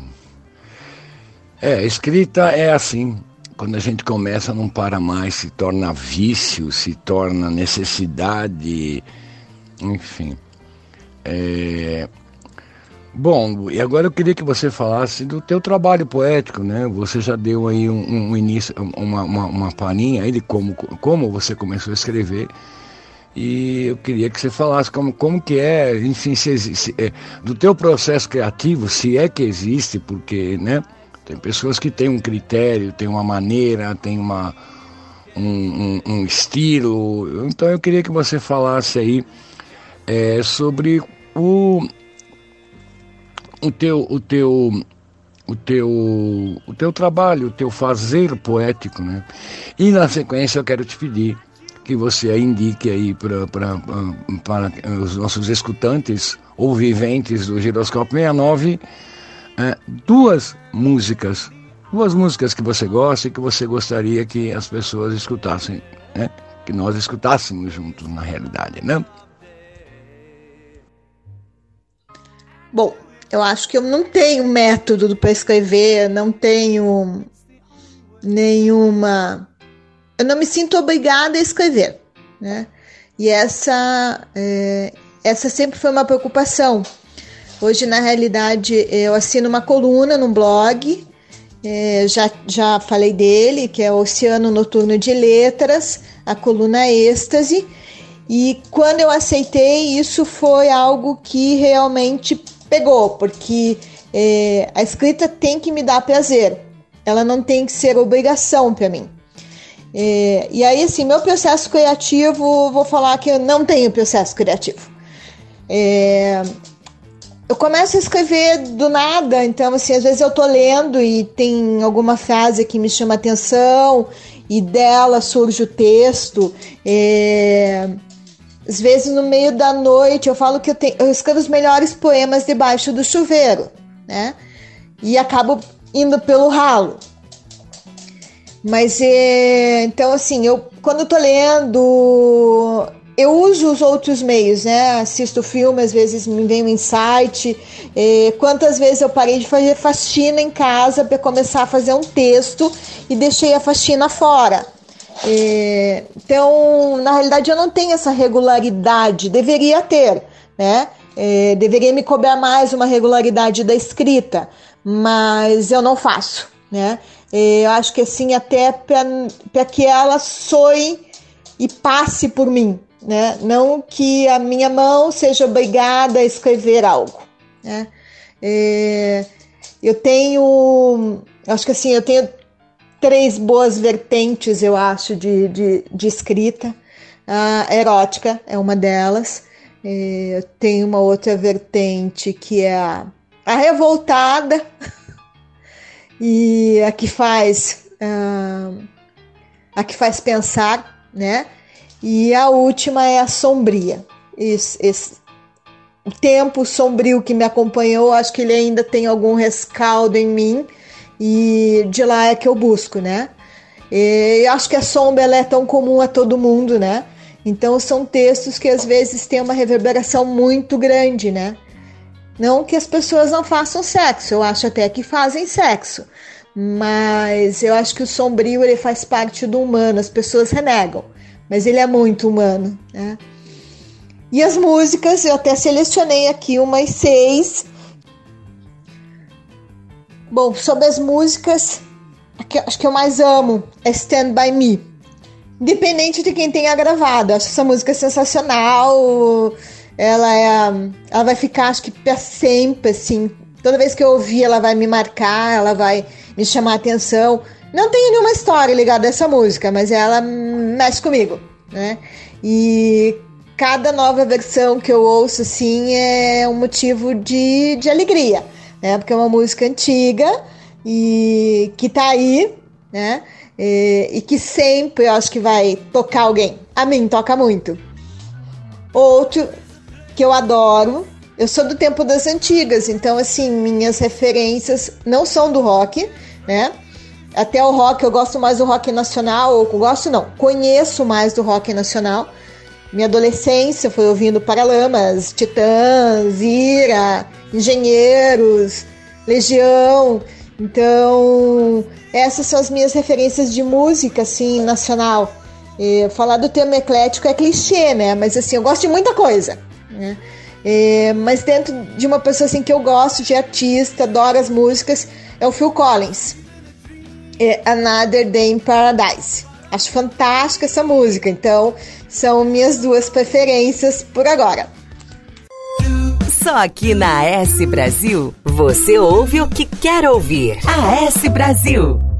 É, a escrita é assim. Quando a gente começa, não para mais, se torna vício, se torna necessidade, enfim. É... Bom, e agora eu queria que você falasse do teu trabalho poético, né? Você já deu aí um, um início, uma, uma, uma palhinha aí de como, como você começou a escrever. E eu queria que você falasse como, como que é, enfim, se, se, é, do teu processo criativo, se é que existe, porque, né? Tem pessoas que têm um critério, têm uma maneira, têm uma, um, um, um estilo. Então eu queria que você falasse aí é, sobre o, o teu, o teu, o teu, o teu trabalho, o teu fazer poético, né? E na sequência eu quero te pedir que você indique aí para os nossos escutantes ou viventes do Giroscópio 69 é, duas músicas Duas músicas que você gosta e que você gostaria que as pessoas escutassem, né? Que nós escutássemos juntos, na realidade, né? Bom, eu acho que eu não tenho método para escrever, não tenho nenhuma. Eu não me sinto obrigada a escrever, né? E essa, é, essa sempre foi uma preocupação. Hoje, na realidade, eu assino uma coluna no blog, é, já, já falei dele, que é o Oceano Noturno de Letras, a coluna Êxtase. E quando eu aceitei, isso foi algo que realmente pegou, porque é, a escrita tem que me dar prazer, ela não tem que ser obrigação para mim. É, e aí, assim, meu processo criativo, vou falar que eu não tenho processo criativo. É, eu começo a escrever do nada, então, assim, às vezes eu tô lendo e tem alguma frase que me chama atenção e dela surge o texto. É, às vezes no meio da noite eu falo que eu, tenho, eu escrevo os melhores poemas debaixo do chuveiro, né? E acabo indo pelo ralo. Mas é, então assim, eu quando eu tô lendo, eu uso os outros meios, né? Assisto filme, às vezes me vem um insight. É, quantas vezes eu parei de fazer faxina em casa para começar a fazer um texto e deixei a faxina fora. É, então, na realidade, eu não tenho essa regularidade, deveria ter, né? É, deveria me cobrar mais uma regularidade da escrita, mas eu não faço, né? É, eu acho que assim, até para que ela soe e passe por mim, né? Não que a minha mão seja obrigada a escrever algo, né? É, eu tenho, acho que assim, eu tenho três boas vertentes, eu acho, de, de, de escrita. A erótica é uma delas. É, tem uma outra vertente que é a, a revoltada [laughs] e a que faz uh, a que faz pensar, né? E a última é a sombria. Esse, esse tempo sombrio que me acompanhou, acho que ele ainda tem algum rescaldo em mim e de lá é que eu busco, né? E acho que a sombra é tão comum a todo mundo, né? Então são textos que às vezes têm uma reverberação muito grande, né? Não que as pessoas não façam sexo, eu acho até que fazem sexo, mas eu acho que o sombrio ele faz parte do humano, as pessoas renegam, mas ele é muito humano, né? E as músicas, eu até selecionei aqui umas seis Bom, sobre as músicas, acho que eu mais amo é Stand By Me. Independente de quem tenha gravado, acho essa música sensacional. Ela é, ela vai ficar, acho que para sempre, assim. Toda vez que eu ouvir, ela vai me marcar, ela vai me chamar a atenção. Não tenho nenhuma história ligada a essa música, mas ela mexe comigo, né? E cada nova versão que eu ouço, assim, é um motivo de, de alegria né? Porque é uma música antiga e que tá aí, né? E, e que sempre eu acho que vai tocar alguém. A mim toca muito. Outro que eu adoro, eu sou do tempo das antigas, então assim, minhas referências não são do rock, né? Até o rock, eu gosto mais do rock nacional, ou gosto não, conheço mais do rock nacional. Minha adolescência foi ouvindo Paralamas, Titãs, Ira, Engenheiros, Legião. Então, essas são as minhas referências de música, assim, nacional. E falar do tema eclético é clichê, né? Mas, assim, eu gosto de muita coisa, né? É, mas dentro de uma pessoa assim que eu gosto de artista, adoro as músicas, é o Phil Collins. É Another Day in Paradise. Acho fantástica essa música, então são minhas duas preferências por agora. Só aqui na S Brasil, você ouve o que quer ouvir. A S Brasil.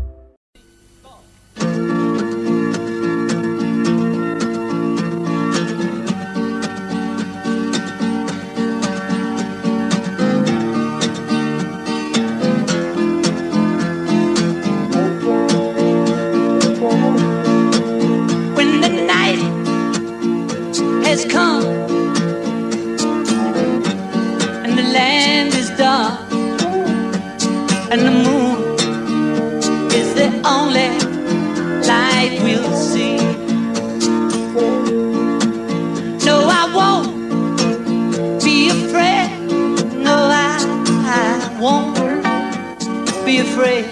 be afraid.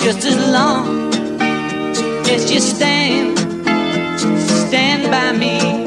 Just as long as you stand, stand by me.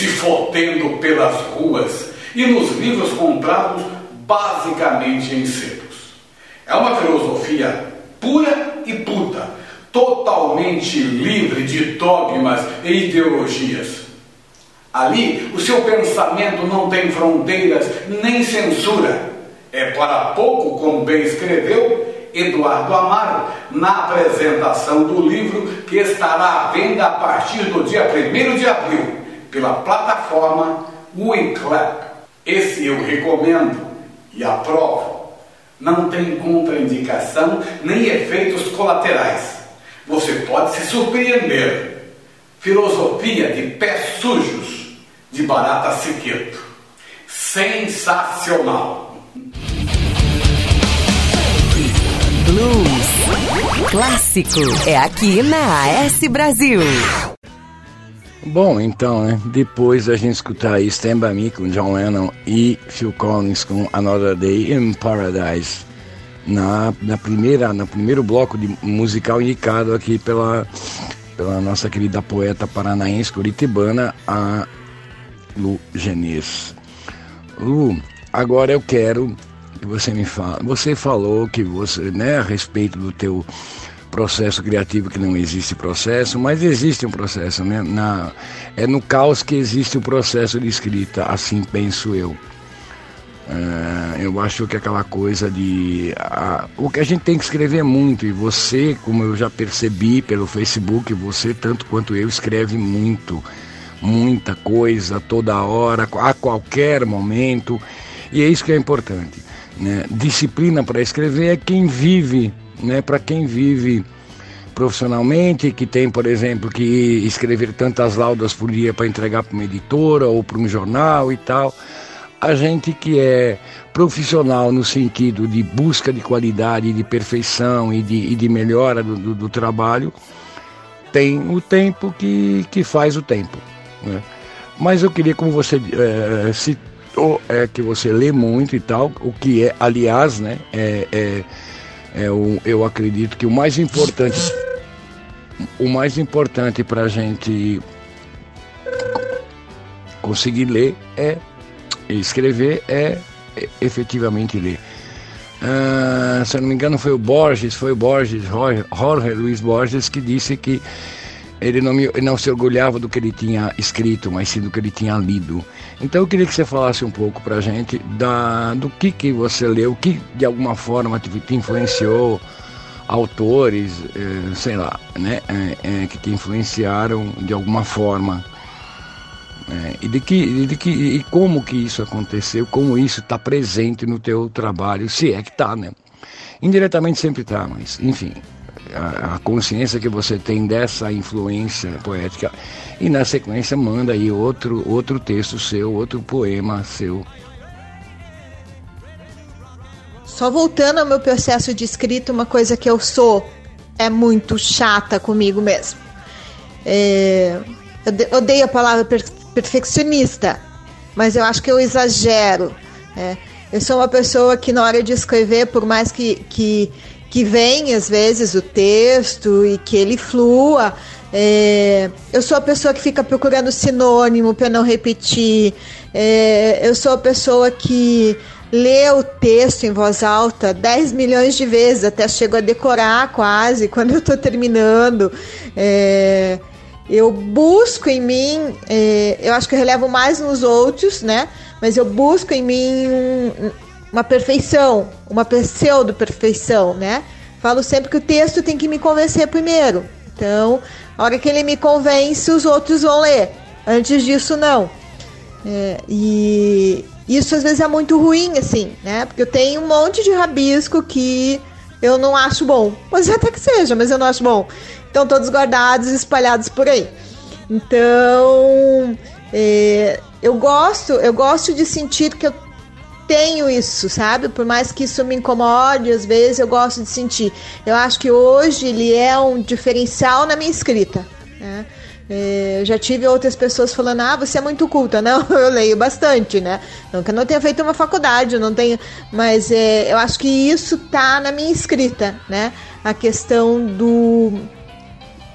Se fotendo pelas ruas e nos livros comprados basicamente em sebos. É uma filosofia pura e puta, totalmente livre de dogmas e ideologias. Ali, o seu pensamento não tem fronteiras nem censura. É para pouco, como bem escreveu Eduardo Amaro, na apresentação do livro que estará à venda a partir do dia 1 de abril, pela plataforma WeClap. Esse eu recomendo e aprovo. Não tem contraindicação nem efeitos colaterais. Você pode se surpreender. Filosofia de pés sujos de Barata Siqueto. Sensacional! Blues clássico é aqui na AS Brasil. Bom, então, né? Depois da gente escutar aí Stand By Me com John Lennon e Phil Collins com Another Day in Paradise, na, na primeira, no primeiro bloco de musical indicado aqui pela, pela nossa querida poeta paranaense curitibana, a Lu Genês. Lu, agora eu quero que você me fale. Você falou que você, né, a respeito do teu processo criativo que não existe processo, mas existe um processo, né? Na, é no caos que existe o processo de escrita, assim penso eu. É, eu acho que aquela coisa de. A, o que a gente tem que escrever é muito, e você, como eu já percebi pelo Facebook, você, tanto quanto eu, escreve muito, muita coisa, toda hora, a qualquer momento, e é isso que é importante. Né? Disciplina para escrever é quem vive né, para quem vive profissionalmente, que tem, por exemplo, que escrever tantas laudas por dia para entregar para uma editora ou para um jornal e tal. A gente que é profissional no sentido de busca de qualidade, de perfeição e de, e de melhora do, do, do, trabalho, tem o tempo que, que faz o tempo. Né? Mas eu queria, como você é, citou, é, que você lê muito e tal, o que é, aliás, né, é, é é, o, eu acredito que o mais importante, o mais importante para a gente conseguir ler é escrever é efetivamente ler. Ah, se eu não me engano foi o Borges, foi o Borges, Jorge, Luiz Borges que disse que ele não, me, não se orgulhava do que ele tinha escrito, mas sim do que ele tinha lido. Então eu queria que você falasse um pouco para a gente da, do que, que você leu, que de alguma forma te, te influenciou, autores, eh, sei lá, né, eh, eh, que te influenciaram de alguma forma. e, de que, de que, e como que isso aconteceu, como isso está presente no teu trabalho, se é que está, né? Indiretamente sempre está, mas enfim, a, consciência que você tem dessa influência poética e na sequência manda aí outro outro texto seu, outro poema seu. Só voltando ao meu processo de escrita, uma coisa que eu sou é muito chata comigo mesmo. É, eu odeio a palavra per perfeccionista, mas eu acho que eu exagero. É, eu sou uma pessoa que na hora de escrever, por mais que, que que vem às vezes o texto e que ele flua. É, eu sou a pessoa que fica procurando sinônimo para não repetir. É, eu sou a pessoa que lê o texto em voz alta 10 milhões de vezes, até chego a decorar quase [laughs] quando eu estou terminando. É, eu busco em mim, é, eu acho que eu relevo mais nos outros, né? Mas eu busco em mim uma perfeição, uma pseudo-perfeição, né? Falo sempre que o texto tem que me convencer primeiro. Então, a hora que ele me convence, os outros vão ler. Antes disso, não. É, e isso às vezes é muito ruim, assim, né? Porque eu tenho um monte de rabisco que eu não acho bom. Mas até que seja, mas eu não acho bom. Então, todos guardados, espalhados por aí. Então, é, eu gosto, eu gosto de sentir que eu tenho isso, sabe? Por mais que isso me incomode, às vezes eu gosto de sentir. Eu acho que hoje ele é um diferencial na minha escrita. Né? É, eu já tive outras pessoas falando, ah, você é muito culta. [laughs] Não, eu leio bastante, né? Não que eu não tenha feito uma faculdade, eu não tenho. Mas é, eu acho que isso tá na minha escrita, né? A questão do.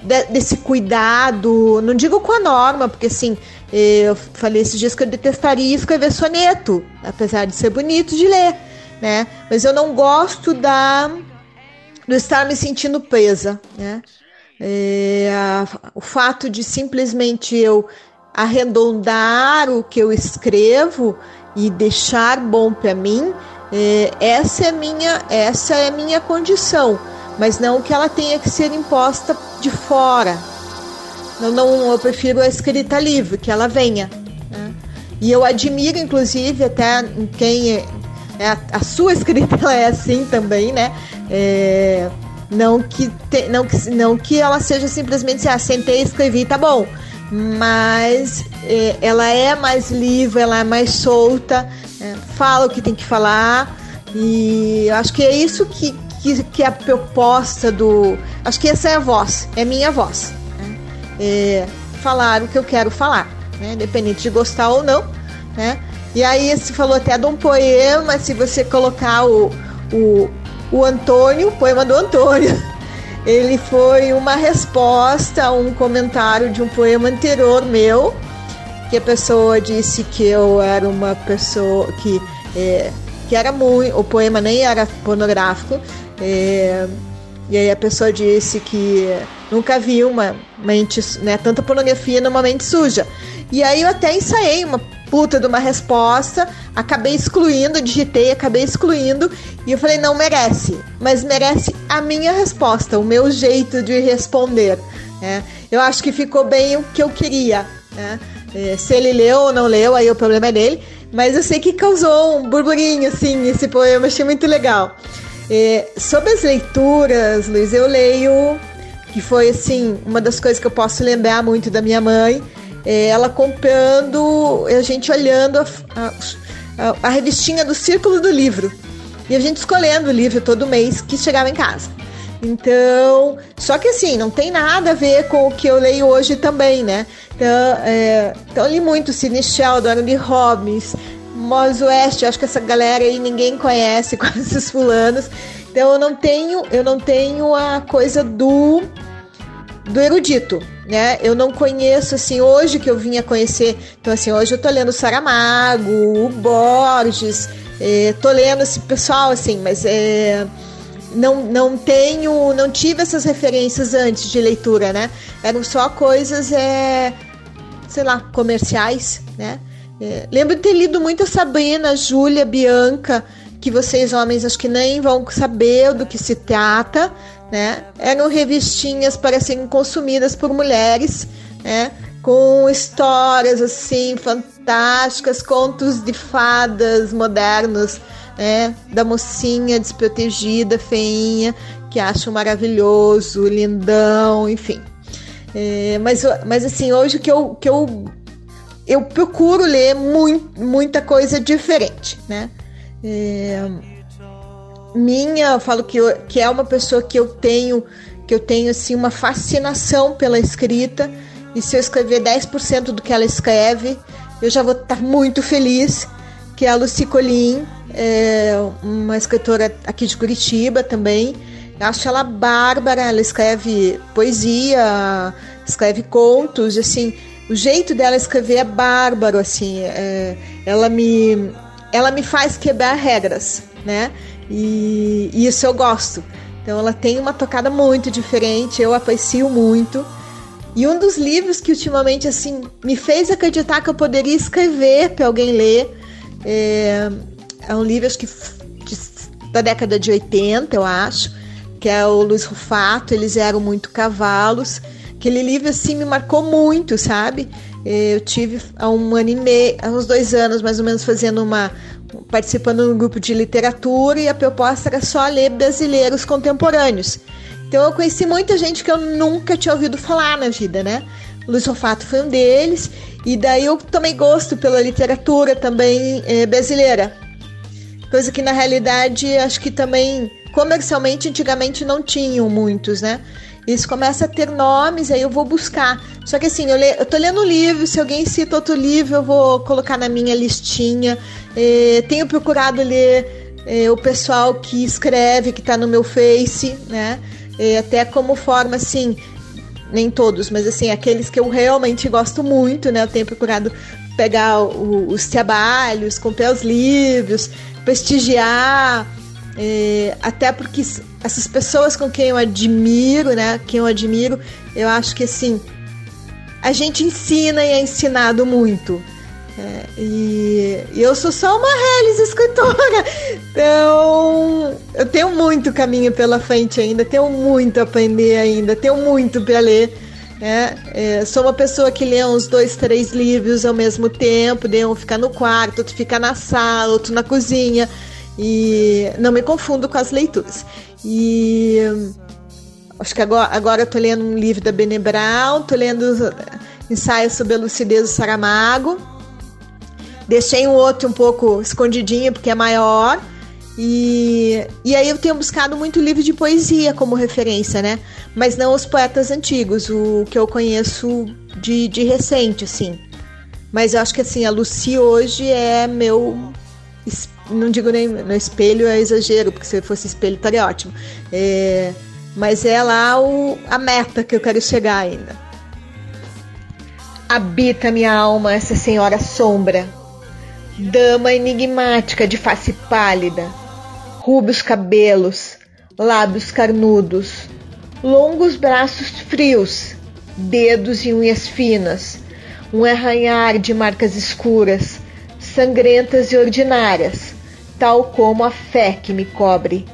De- desse cuidado, não digo com a norma, porque assim, eu falei esses dias que eu detestaria escrever soneto, apesar de ser bonito de ler, né? Mas eu não gosto da do estar me sentindo presa, né? É, a- o fato de simplesmente eu arredondar o que eu escrevo e deixar bom para mim, é, essa é minha essa é minha condição, mas não que ela tenha que ser imposta de fora. Eu não eu prefiro a escrita livre, que ela venha. né? E eu admiro, inclusive, até em quem é, é a, a sua escrita [laughs] ela é assim também, né? É, não que te- não que não que ela seja simplesmente assim, ah, sentei, escrevi, tá bom. Mas é, ela é mais livre, ela é mais solta, é, fala o que tem que falar e acho que é isso que, que, que é a proposta do. Acho que essa é a voz, é minha voz. né? É, falar o que eu quero falar, né? Independente de gostar ou não, né? E aí você falou até de um poema, se você colocar o, o, o Antônio, o poema do Antônio, [laughs] ele foi uma resposta a um comentário de um poema anterior meu, que a pessoa disse que eu era uma pessoa que, é, que era muito. O poema nem era pornográfico. É, e aí a pessoa disse que nunca viu uma mente, né, tanta pornografia numa mente suja. E aí eu até ensaiei uma puta de uma resposta, acabei excluindo, digitei, acabei excluindo, e eu falei, não merece, mas merece a minha resposta, o meu jeito de responder. né? Eu acho que ficou bem o que eu queria. né? É, se ele leu ou não leu, aí o problema é dele, mas eu sei que causou um burburinho, assim, esse poema, achei muito legal. É, sobre as leituras, Luiz, eu leio, que foi assim, uma das coisas que eu posso lembrar muito da minha mãe, é ela comprando, a gente olhando a, a, a revistinha do Círculo do Livro. E a gente escolhendo o livro todo mês que chegava em casa. Então, só que assim, não tem nada a ver com o que eu leio hoje também, né? Então, é, então eu li muito Sidney Sheldon, Andy Robbins, Mos West, acho que essa galera aí ninguém conhece, [laughs] quase esses fulanos. Então eu não tenho, eu não tenho a coisa do do erudito, né? Eu não conheço assim hoje que eu vinha conhecer. Então assim, hoje eu tô lendo Saramago, o Borges, eh, tô lendo esse pessoal assim, mas é não, não tenho, não tive essas referências antes de leitura, né? Eram só coisas, é, sei lá, comerciais, né? É, lembro de ter lido muito Sabrina, Júlia, Bianca, que vocês homens acho que nem vão saber do que se trata, né? Eram revistinhas para serem consumidas por mulheres, né? Com histórias assim fantásticas, contos de fadas modernos, né? Da mocinha desprotegida, feinha, que acho maravilhoso, lindão, enfim. É, mas, mas assim, hoje que eu, que eu, eu procuro ler muita coisa diferente, né? É, minha, eu falo que, eu, que é uma pessoa que eu tenho, que eu tenho assim uma fascinação pela escrita, e se eu escrever 10% do que ela escreve, eu já vou estar muito feliz, que é a Lucy Colin, é uma escritora aqui de Curitiba também. Eu acho ela bárbara, ela escreve poesia, escreve contos, assim, o jeito dela escrever é bárbaro, assim, é, ela me ela me faz quebrar regras, né? E, e isso eu gosto. Então ela tem uma tocada muito diferente, eu aprecio muito. E um dos livros que ultimamente assim me fez acreditar que eu poderia escrever para alguém ler é, é um livro acho que de, da década de 80, eu acho, que é o Luiz Rufato, eles eram muito cavalos. Aquele livro assim me marcou muito, sabe? Eu tive há um ano e meio, há uns dois anos mais ou menos, fazendo uma. participando num grupo de literatura e a proposta era só ler brasileiros contemporâneos. Então eu conheci muita gente que eu nunca tinha ouvido falar na vida, né? Luiz Rofato foi um deles. E daí eu tomei gosto pela literatura também eh, brasileira. Coisa que na realidade acho que também comercialmente antigamente não tinham muitos, né? Isso começa a ter nomes, aí eu vou buscar. Só que assim, eu, le, eu tô lendo um livro, se alguém cita outro livro, eu vou colocar na minha listinha. Eh, tenho procurado ler eh, o pessoal que escreve, que tá no meu Face, né? Eh, até como forma assim, nem todos, mas assim, aqueles que eu realmente gosto muito, né? Eu tenho procurado pegar o- os trabalhos, comprar os livros, prestigiar, é, até porque essas pessoas com quem eu admiro, né? Quem eu admiro, eu acho que assim, a gente ensina e é ensinado muito. É, e, e eu sou só uma reles escritora, [laughs] então eu tenho muito caminho pela frente ainda, tenho muito a aprender ainda, tenho muito para ler. né? É, sou uma pessoa que lê uns dois, três livros ao mesmo tempo, de um fica no quarto, outro fica na sala, outro na cozinha, e não me confundo com as leituras. E acho que agora, agora eu tô lendo um livro da Bene Brown, tô lendo os ensaios sobre a lucidez do Saramago. Deixei um outro um pouco escondidinho porque é maior. E, e aí eu tenho buscado muito livro de poesia como referência, né? Mas não os poetas antigos, o que eu conheço de, de recente, assim. Mas eu acho que assim, a Lucy hoje é meu. Não digo nem no espelho, é exagero, porque se fosse espelho estaria ótimo. É, mas é lá o, a meta que eu quero chegar ainda. Habita minha alma essa senhora sombra, dama enigmática de face pálida, rubros cabelos, lábios carnudos, longos braços frios, dedos e unhas finas, um arranhar de marcas escuras, sangrentas e ordinárias, tal como a fé que me cobre.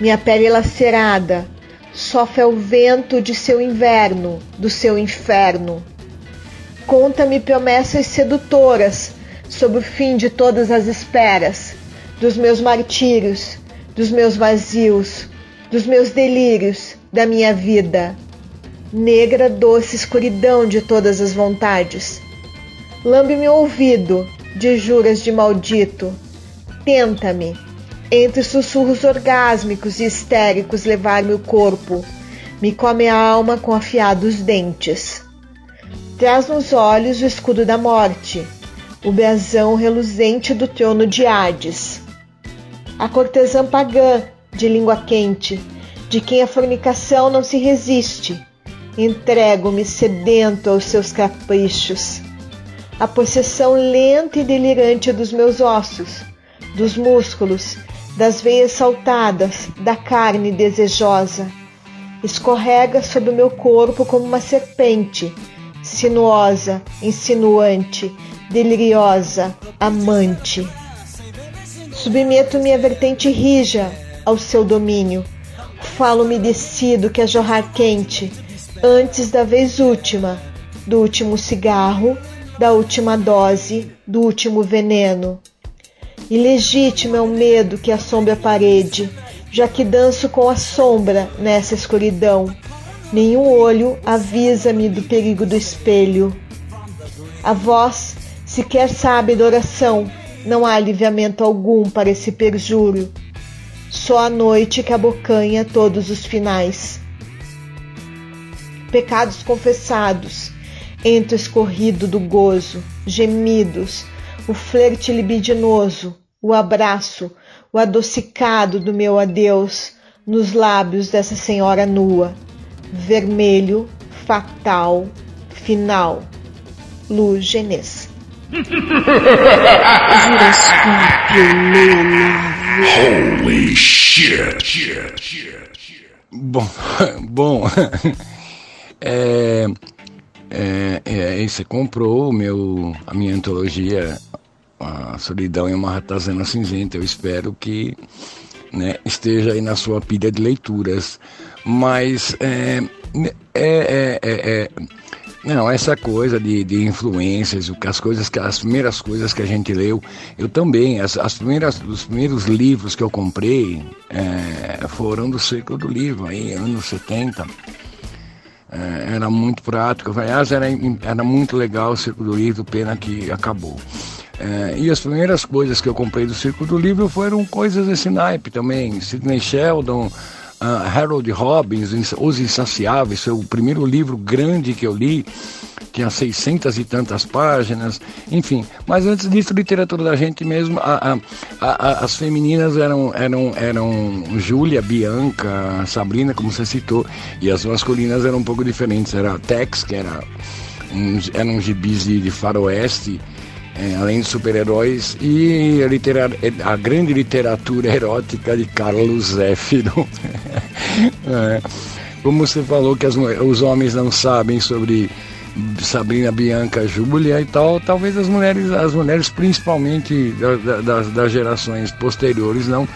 Minha pele lacerada sofre ao vento de seu inverno, do seu inferno. Conta-me promessas sedutoras sobre o fim de todas as esperas, dos meus martírios, dos meus vazios, dos meus delírios, da minha vida. Negra doce escuridão de todas as vontades. Lambe meu ouvido, de juras de maldito. Tenta-me, entre sussurros orgásmicos e histéricos, levar-me o corpo. Me come a alma com afiados dentes. Traz nos olhos o escudo da morte, o brasão reluzente do trono de Hades. A cortesã pagã, de língua quente, de quem a fornicação não se resiste. Entrego-me sedento aos seus caprichos. A possessão lenta e delirante dos meus ossos, dos músculos, das veias saltadas, da carne desejosa. Escorrega sobre o meu corpo como uma serpente, sinuosa, insinuante, deliriosa, amante. Submeto minha vertente rija ao seu domínio. Falo umedecido que a jorrar quente, antes da vez última, do último cigarro, da última dose, do último veneno. Ilegítimo é o medo que assombra a parede, já que danço com a sombra nessa escuridão. Nenhum olho avisa-me do perigo do espelho. A voz sequer sabe da oração, não há aliviamento algum para esse perjúrio. Só a noite que abocanha todos os finais. Pecados confessados, entre escorrido do gozo, gemidos, o flerte libidinoso, o abraço, o adocicado do meu adeus nos lábios dessa senhora nua, vermelho, fatal, final. Lu Genês. Giroscópio 69. Holy shit. Bom, [laughs] bom, [laughs] é, é, é, você comprou meu, a minha antologia, a Solidão em uma Ratazana Cinzenta. Eu espero que né, esteja aí na sua pilha de leituras. Mas é, é, é, é, é não, essa coisa de, de influências, as coisas, que as primeiras coisas que a gente leu, eu também, as, as primeiras, os primeiros livros que eu comprei é, foram do ciclo do livro, aí, anos 70. É, era muito prático. Aliás, era, era muito legal o Circo do Livro, pena que acabou. É, e as primeiras coisas que eu comprei do Circo do Livro foram coisas desse naipe também. Sidney Sheldon, uh, Harold Robbins, Os Insaciáveis, foi o primeiro livro grande que eu li, tinha 600 e tantas páginas, enfim. Mas antes disso, literatura da gente mesmo, a, a, a, as femininas eram, eram, eram Júlia, Bianca, Sabrina, como você citou, e as masculinas eram um pouco diferentes. Era Tex, que era um, eram gibis de, de faroeste, além de super-heróis, e a, literar, a, grande literatura erótica de Carlos Zéfiro. [laughs] é. Como você falou que as, os homens não sabem sobre Sabrina Bianca, Júlia e tal, talvez as mulheres, as mulheres principalmente da, da, das gerações posteriores não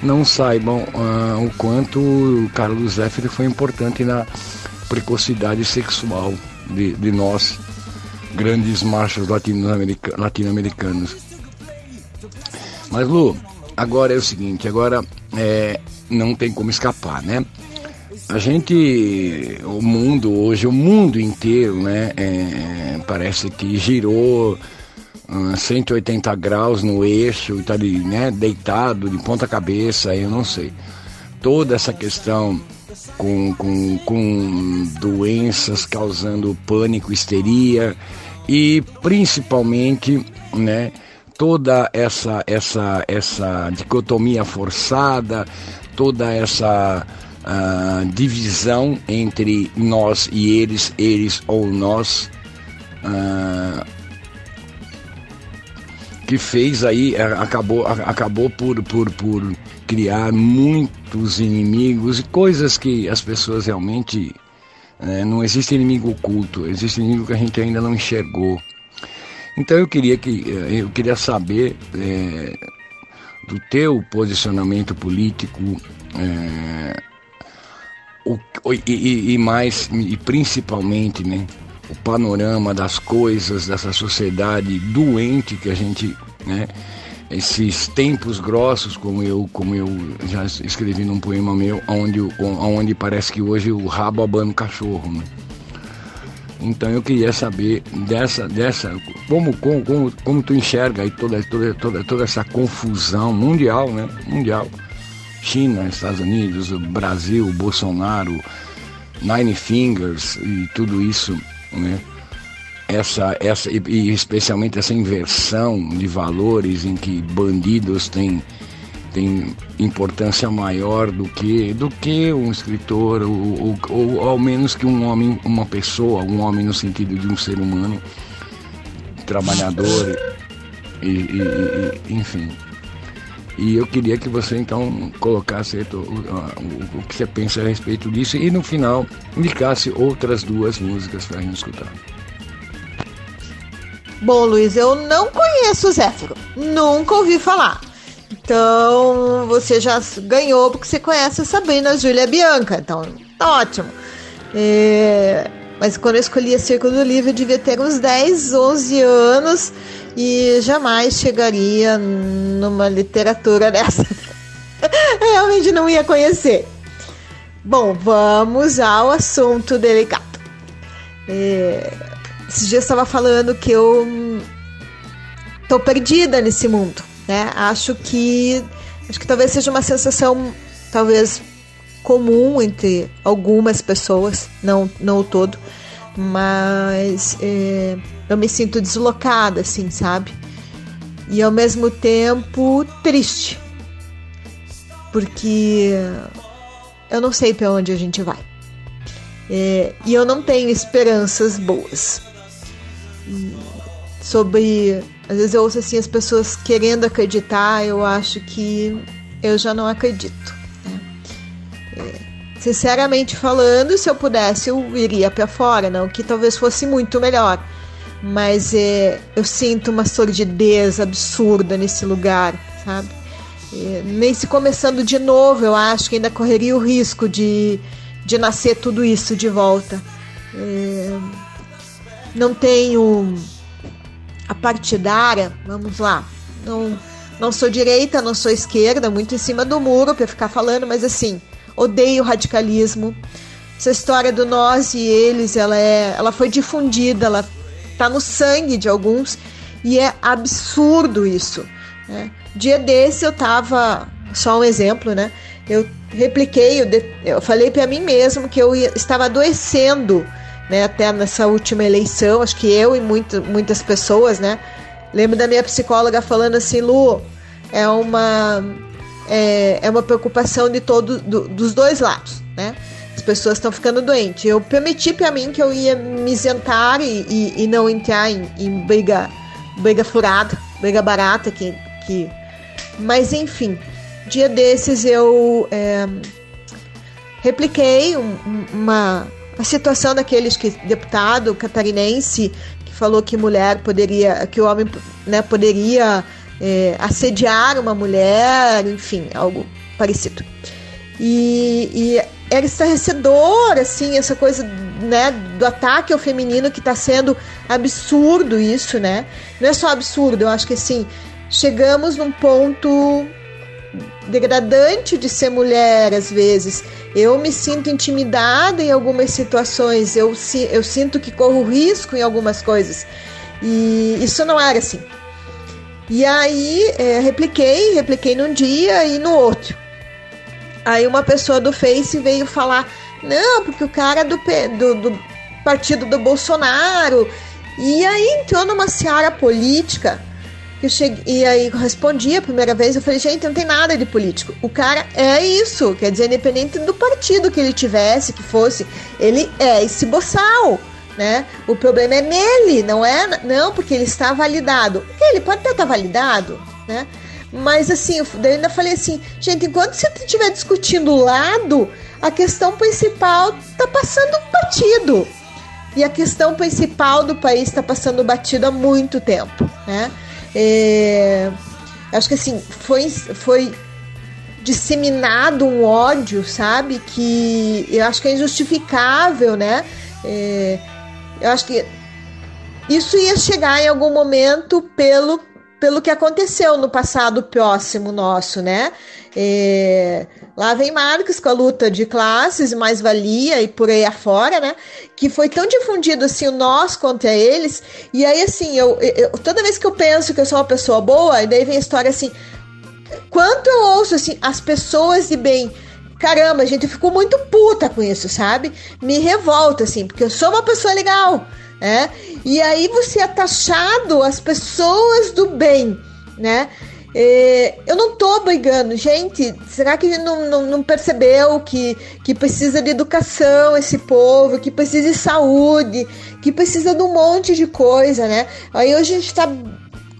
não saibam uh, o quanto o Carlos Zéfiro foi importante na precocidade sexual de, de nós grandes machos latino-americanos. Mas Lu, agora é o seguinte, agora é, não tem como escapar, né? A gente, o mundo hoje, o mundo inteiro, né? É, parece que girou uh, 180 graus no eixo, tá ali, né? Deitado de ponta cabeça, eu não sei. Toda essa questão com, com, com doenças causando pânico, histeria e principalmente, né, toda essa essa essa dicotomia forçada, toda essa uh, divisão entre nós e eles, eles ou nós, uh, que fez aí acabou acabou por, por, por criar muitos inimigos e coisas que as pessoas realmente é, não existe inimigo oculto, existe inimigo que a gente ainda não enxergou. Então eu queria que eh, eu queria saber é, do teu posicionamento político é, o, e, e, mais e principalmente, né, o panorama das coisas dessa sociedade doente que a gente, né, esses tempos grossos, como eu, como eu já escrevi num poema meu, onde, onde parece que hoje o rabo abana o cachorro. Né? Então eu queria saber dessa, dessa como, como, como, como tu enxerga aí toda, toda, toda, toda essa confusão mundial, né? Mundial. China, Estados Unidos, Brasil, Bolsonaro, Nine Fingers e tudo isso, né? Essa, essa e, e especialmente essa inversão de valores em que bandidos têm tem importância maior do que do que um escritor ou, ou, ou, ao menos que um homem uma pessoa um homem no sentido de um ser humano trabalhador e, e, e enfim e eu queria que você então colocasse o, o, o, que você pensa a respeito disso e no final indicasse outras duas músicas para a gente escutar. Bom, Luiz, eu não conheço o Zéfiro. Nunca ouvi falar. Então, você já ganhou porque você conhece a Sabrina Júlia Bianca. Então, tá ótimo. É... Mas quando eu escolhi a Círculo do Livro, eu devia ter uns 10, 11 anos e jamais chegaria numa literatura [laughs] dessa. Realmente não ia conhecer. Bom, vamos ao assunto delicado. É, esses dias estava falando que eu tô perdida nesse mundo, né? Acho que acho que talvez seja uma sensação talvez comum entre algumas pessoas, não não o todo, mas é, eu me sinto deslocada, assim, sabe? E ao mesmo tempo triste, porque eu não sei para onde a gente vai. É, e eu não tenho esperanças boas sobre. Às vezes eu ouço assim as pessoas querendo acreditar, eu acho que eu já não acredito. Né? É, sinceramente falando, se eu pudesse, eu iria para fora, não que talvez fosse muito melhor. Mas é, eu sinto uma sordidez absurda nesse lugar, sabe? É, nem se começando de novo, eu acho que ainda correria o risco de, de nascer tudo isso de volta. É, não tenho a partidária, vamos lá, não, não sou direita, não sou esquerda, muito em cima do muro para ficar falando, mas assim, odeio radicalismo, essa história do nós e eles, ela é, ela foi difundida, ela tá no sangue de alguns e é absurdo isso. Né? Dia desse eu tava, só um exemplo, né? Eu repliquei, eu, de, eu falei para mim mesmo que eu ia, estava adoecendo, né? Até nessa última eleição, acho que eu e muito, muitas pessoas, né? Lembro da minha psicóloga falando assim, Lu, é uma é, é uma preocupação de todo, do, dos dois lados, né? As pessoas estão ficando doentes. Eu prometi para mim que eu ia me isentar e, e, e não entrar em, em, briga, briga furada, briga barata, que, que... mas enfim, dia desses eu é, repliquei um, uma a situação daqueles que deputado catarinense que falou que mulher poderia, que o homem né, poderia é, assediar uma mulher, enfim, algo parecido. E, e era estarrecedor, assim, essa coisa, né, do ataque ao feminino que está sendo absurdo isso, né? Não é só absurdo, eu acho que, assim, chegamos num ponto degradante de ser mulher às vezes. Eu me sinto intimidada em algumas situações, eu, eu sinto que corro risco em algumas coisas. E isso não era assim. E aí é, repliquei, repliquei num dia e no outro. Aí uma pessoa do Face veio falar: não, porque o cara é do, do, do partido do Bolsonaro. E aí entrou numa seara política. Eu cheguei, e aí respondi a primeira vez, eu falei, gente, não tem nada de político. O cara é isso, quer dizer, independente do partido que ele tivesse, que fosse, ele é esse boçal né? O problema é nele, não é? Não, porque ele está validado. Ele pode até estar validado, né? Mas assim, eu ainda falei assim, gente, enquanto você estiver discutindo o lado, a questão principal está passando batido. E a questão principal do país está passando batido há muito tempo, né? É, acho que assim, foi, foi disseminado um ódio, sabe? Que eu acho que é injustificável, né? É, eu acho que isso ia chegar em algum momento pelo, pelo que aconteceu no passado próximo nosso, né? É, lá vem Marx com a luta de classes, mais-valia e por aí afora, né? Que foi tão difundido assim o nós contra eles. E aí, assim, eu, eu, toda vez que eu penso que eu sou uma pessoa boa, e daí vem a história assim. Quanto eu ouço assim, as pessoas de bem caramba, gente, eu fico muito puta com isso, sabe? Me revolta, assim, porque eu sou uma pessoa legal, né? E aí você é taxado as pessoas do bem, né? É, eu não tô brigando, gente. Será que não, não, não, percebeu que, que precisa de educação esse povo, que precisa de saúde, que precisa de um monte de coisa, né? Aí hoje a gente tá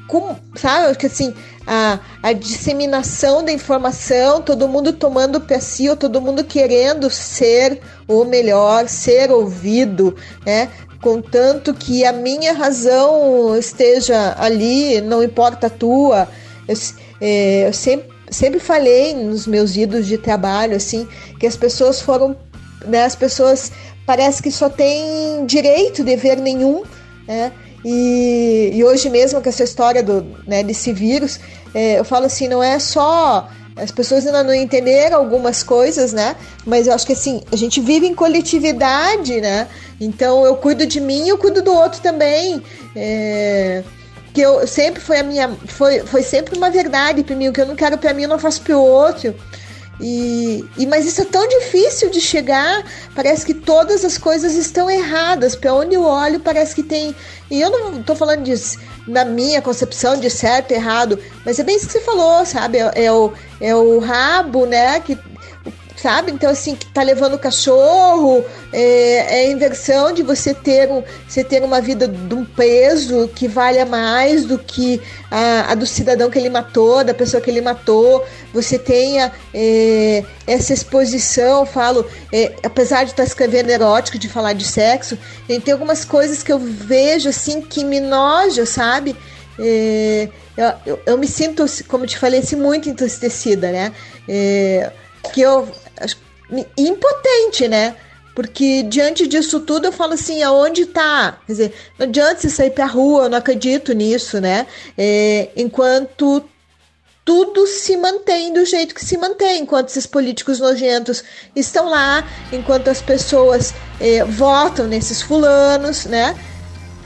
com, sabe, que assim, a, a disseminação da informação, todo mundo tomando para si, todo mundo querendo ser o melhor, ser ouvido, né? Contanto que a minha razão esteja ali, não importa a tua. Eu, é, eu sempre, sempre falei nos meus idos de trabalho, assim, que as pessoas foram, né? As pessoas parece que só têm direito, dever nenhum, né? E, e, hoje mesmo com essa história do, né, desse vírus, é, eu falo assim, não é só as pessoas ainda não entenderam algumas coisas, né? Mas eu acho que assim, a gente vive em coletividade, né? Então eu cuido de mim e eu cuido do outro também. É, que eu sempre foi a minha. Foi, foi sempre uma verdade para mim. O que eu não quero para mim, eu não faço para o outro. E, e, mas isso é tão difícil de chegar. Parece que todas as coisas estão erradas. Para onde eu olho, parece que tem. E eu não estou falando disso na minha concepção de certo e errado, mas é bem isso que você falou, sabe? É, é o, é o rabo, né? Que sabe? Então, assim, que tá levando o cachorro, é, é, a inversão de você ter, um, você ter uma vida de um peso que valha mais do que a, a do cidadão que ele matou, da pessoa que ele matou. Você tenha é, essa exposição, falo, é, apesar de estar tá escrevendo erótico, de falar de sexo, tem algumas coisas que eu vejo, assim, que me noja, sabe? É, eu, eu, eu, me sinto, como te falei, assim, muito entristecida, né? É, que eu impotente, né? Porque diante disso tudo eu falo assim, aonde tá? Quer dizer, não adianta você sair pra rua, eu não acredito nisso, né? É, enquanto tudo se mantém do jeito que se mantém, enquanto esses políticos nojentos estão lá, enquanto as pessoas eh, votam nesses fulanos, né?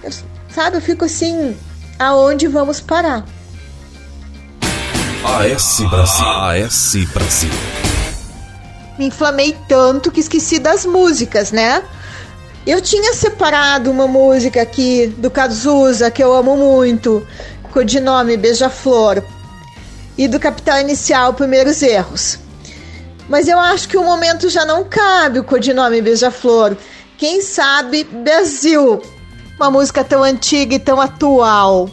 Eu, sabe, eu fico assim, aonde vamos parar? AS Brasil. AS Brasil. Me inflamei tanto que esqueci das músicas, né? Eu tinha separado uma música aqui do Cazuza que eu amo muito, codinome Beija-Flor, e do Capital Inicial Primeiros Erros. Mas eu acho que o momento já não cabe o codinome Beija-Flor. Quem sabe Brasil, uma música tão antiga e tão atual.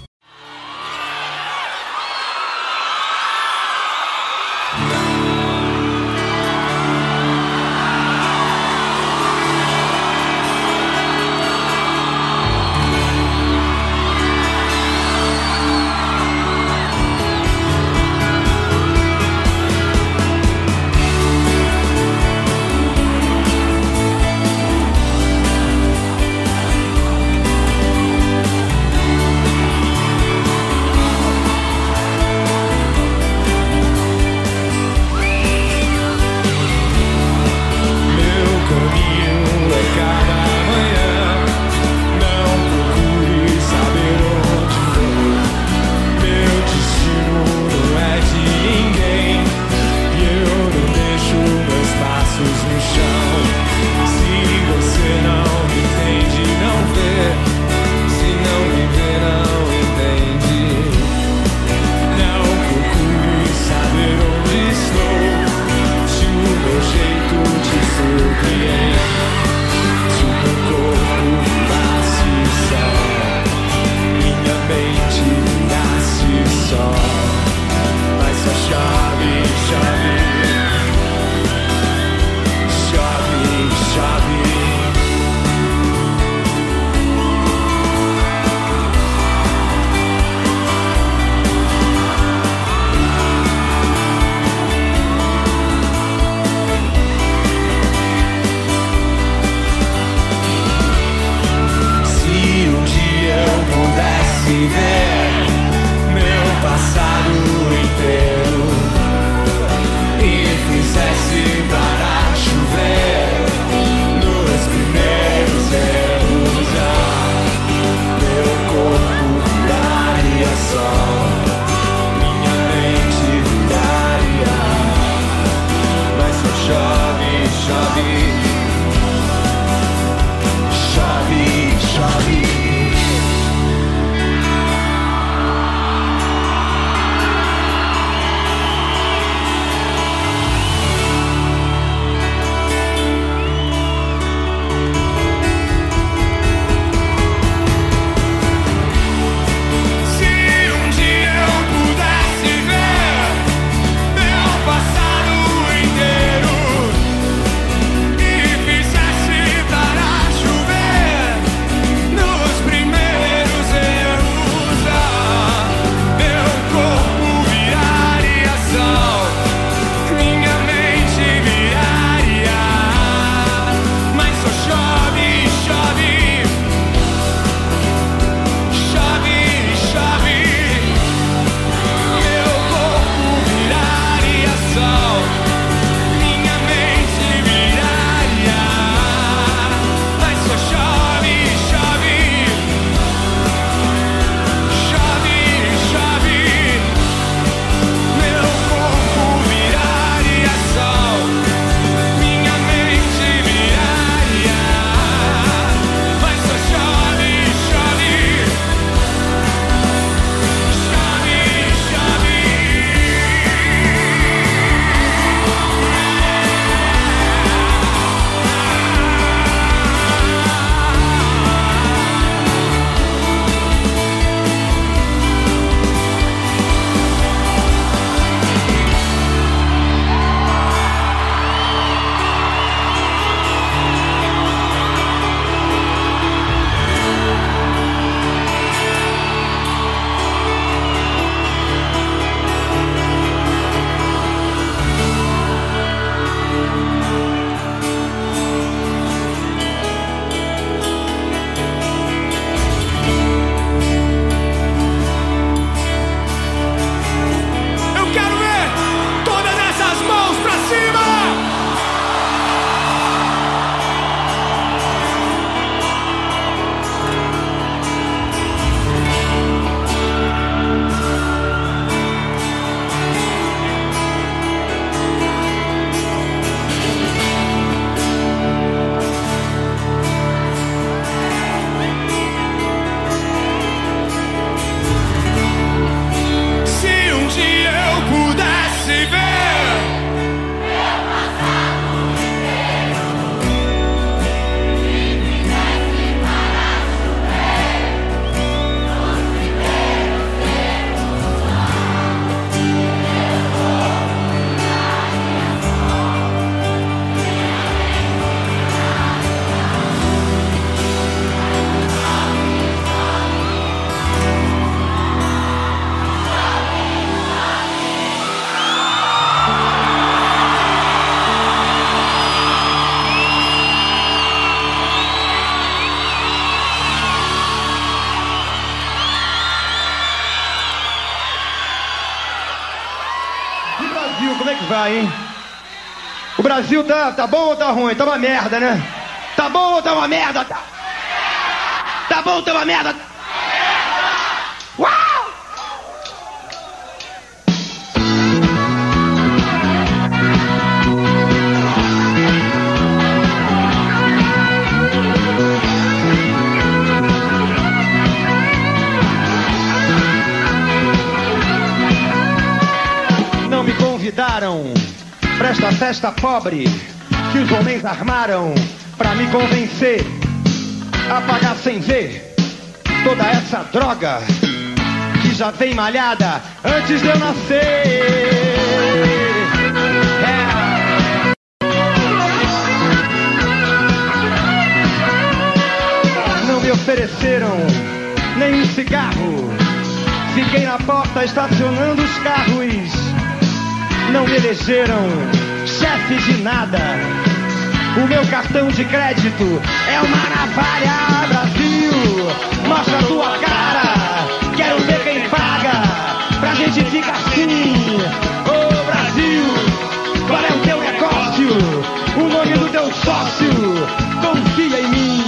Brasil tá, tá bom ou tá ruim? Tá uma merda, né? Tá bom ou tá uma merda? Tá, tá bom ou tá uma merda? Festa pobre que os homens armaram pra me convencer a pagar sem ver toda essa droga que já vem malhada antes de eu nascer. É. Ofereceram nem um cigarro. Fiquei na porta estacionando os carros. Não me elegeram chefe de nada. O meu cartão de crédito é uma navalha, Brasil. Mostra a tua cara, quero ver quem paga. Pra gente ficar assim. Ô Brasil, qual é o teu negócio? O nome do teu sócio, confia em mim.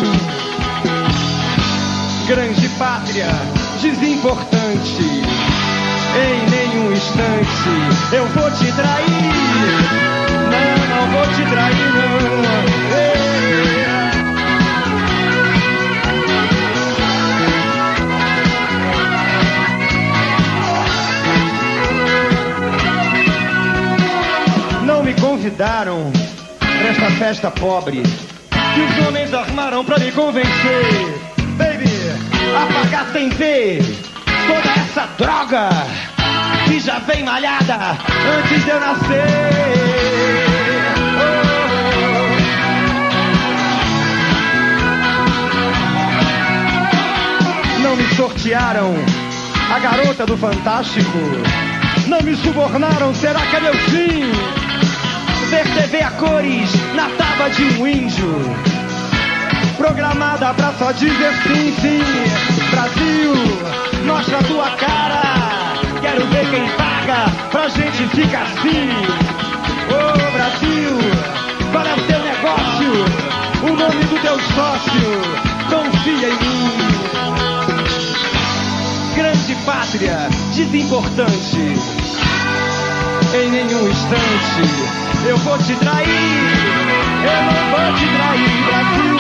Grande pátria, desimportante. Em nenhum instante eu vou te trair. Vou te trair, não. Não me convidaram pra esta festa pobre que os homens armaram pra me convencer. Baby, apagar sem ver toda essa droga que já vem malhada antes de eu nascer. Não me sortearam a garota do Fantástico. Não me subornaram, será que é meu fim? Ver TV a cores na tábua de um índio. Programada pra só dizer sim, sim. Brasil, mostra a tua cara. Quero ver quem paga pra gente ficar assim. Ô Brasil, qual é o teu negócio? O nome do teu sócio, confia em mim. Pátria, desimportante. Em nenhum instante eu vou te trair. Eu não vou te trair, Brasil.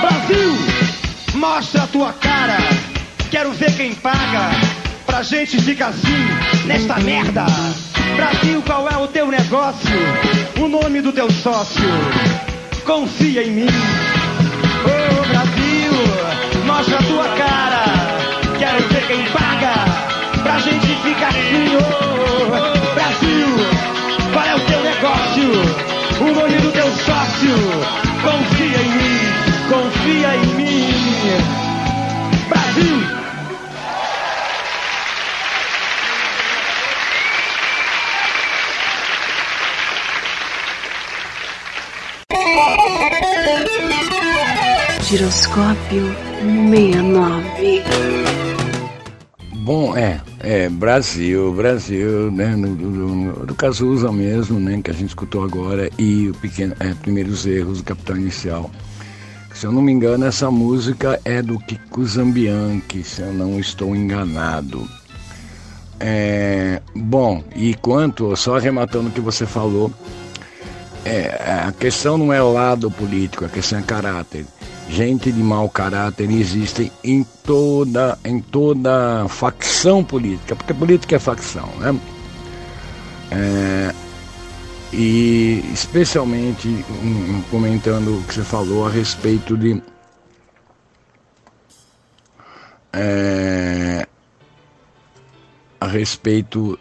Brasil, mostra a tua cara. Quero ver quem paga. Pra gente ficar assim, nesta merda. Brasil, qual é o teu negócio? O nome do teu sócio? Confia em mim. Ô Brasil, mostra a tua cara. Quero ver quem paga. Pra gente ficar assim, ô Brasil, qual é o teu negócio? O nome do teu sócio? Confia em mim, confia em mim. Brasil! Giroscópio 69. Bom, é, é, Brasil, Brasil, né, no, no, do Cazuza mesmo, né, que a gente escutou agora, e o pequeno, é, Primeiros Erros do Capital Inicial. Se eu não me engano, essa música é do Kiko Zambianchi, se eu não estou enganado. É, bom, e quanto, só arrematando o que você falou, é, a questão não é o lado político, a questão é caráter. Gente de mau caráter existe em toda, em toda facção política, porque política é facção, né? É, e especialmente um, comentando o que você falou a respeito de é, a respeito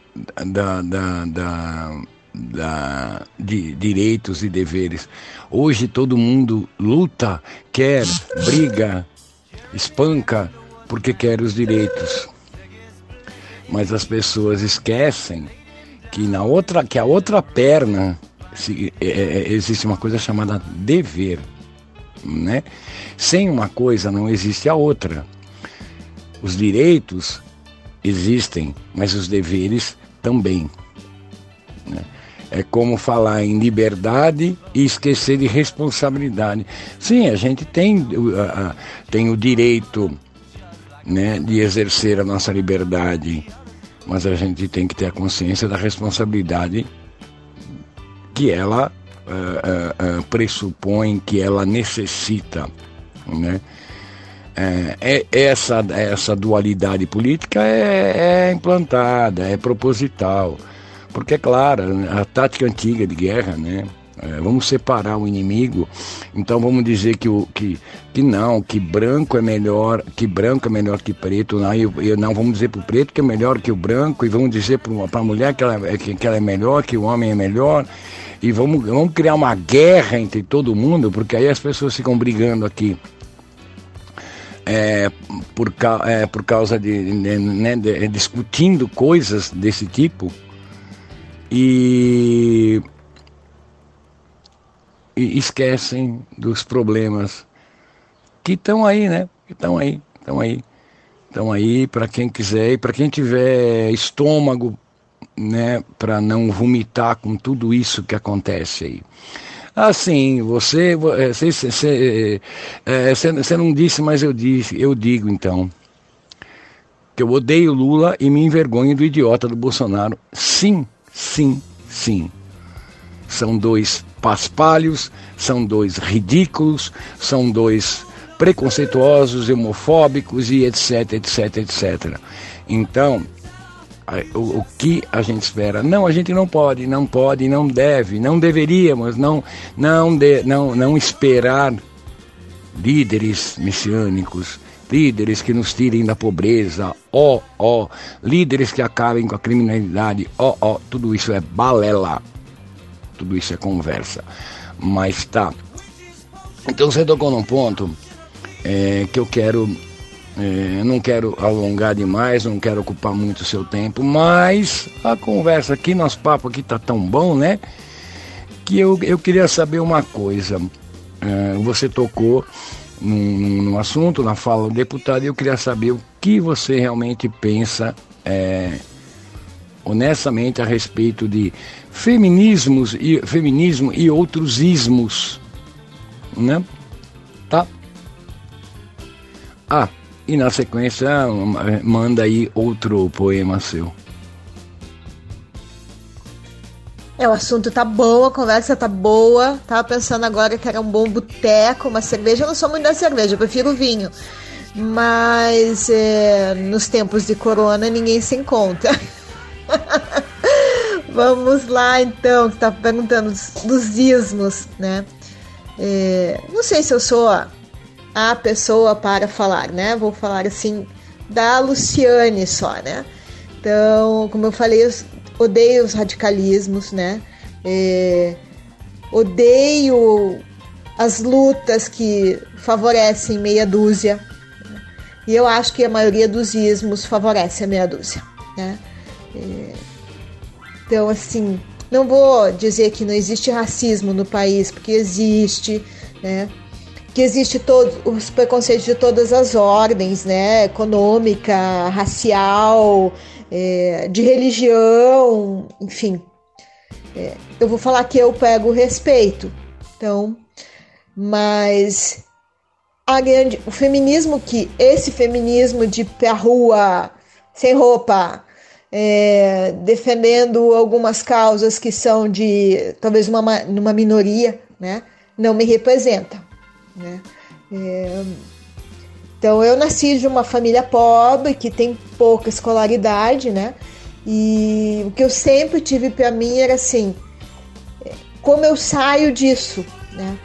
da, da, da, da, de direitos e deveres. Hoje todo mundo luta, quer, briga, espanca porque quer os direitos. Mas as pessoas esquecem que na outra, que a outra perna se- é- é- existe uma coisa chamada dever, né? Sem uma coisa não existe a outra. Os direitos existem, mas os deveres também. né? É como falar em liberdade e esquecer de responsabilidade. Sim, a gente tem, tem o direito né, de exercer a nossa liberdade, mas a gente tem que ter a consciência da responsabilidade que ela ah, ah, ah, pressupõe, que ela necessita. Né? É, é- essa, essa dualidade política é, é implantada, é proposital. Porque, é claro, a tática antiga de guerra, né? é, vamos separar o inimigo, então vamos dizer que, o, que, que não, que branco é melhor, que branco é melhor que preto, não, e, e não vamos dizer para o preto que é melhor que o branco, e vamos dizer para a mulher que ela, é- que, que ela é melhor, que o homem é melhor, e vamos, vamos criar uma guerra entre todo mundo, porque aí as pessoas ficam brigando aqui é, por, é, por causa de, né, né, de- discutindo coisas desse tipo e, e esquecem dos problemas que estão aí, né? Estão aí, estão aí, estão aí para quem quiser e para quem tiver estômago, né, para não vomitar com tudo isso que acontece aí. Assim, você, vo- eh, você, você, eh, você- você não disse, mas eu disse, eu digo então que eu odeio Lula e me envergonho do idiota do Bolsonaro. Sim, sim, sim. São dois paspalhos, são dois ridículos, são dois preconceituosos, homofóbicos e etc, etc, etc. Então, o que a gente espera? Não, a gente não pode, não pode, não deve, não deveríamos, não, não, de, não, não esperar líderes messiânicos, líderes que nos tirem da pobreza, ó, ó, líderes que acabem com a criminalidade, ó, ó, tudo isso é balela, tudo isso é conversa. Mas tá. Então você tocou num ponto é, que eu quero, é, não quero alongar demais, não quero ocupar muito o seu tempo, mas a conversa aqui, nosso papo aqui tá tão bom, né? Que eu, eu queria saber uma coisa. É, você tocou num, assunto, na fala do deputado, e eu queria saber o que você realmente pensa é, honestamente a respeito de feminismos e feminismo e outros ismos, né? Tá? Ah, e na sequência manda aí outro poema seu. É, o assunto tá bom, a conversa tá boa. Tava pensando agora que era um bom boteco, uma cerveja. Eu não sou muito da cerveja, eu prefiro vinho. Mas é, nos tempos de corona ninguém se encontra. [laughs] Vamos lá então, que tá perguntando dos, ismos, né? É, não sei se eu sou a, a pessoa para falar, né? Vou falar assim da Luciane só, né? Então, como eu falei, odeio os radicalismos, né? É, odeio as lutas que favorecem meia dúzia. E eu acho que a maioria dos ismos favorece a meia dúzia, né? É, então, assim, não vou dizer que não existe racismo no país, porque existe, né? Que existe todos os preconceitos de todas as ordens, né? Econômica, racial, é, de religião, enfim. É, eu vou falar que eu pego respeito, então, mas a grande, o feminismo que esse feminismo de pra rua sem roupa, é, defendendo algumas causas que são de talvez uma, ma- uma minoria, né, não me representa. Né? É, então eu nasci de uma família pobre que tem pouca escolaridade, né? E o que eu sempre tive para mim era assim, como eu saio disso, né?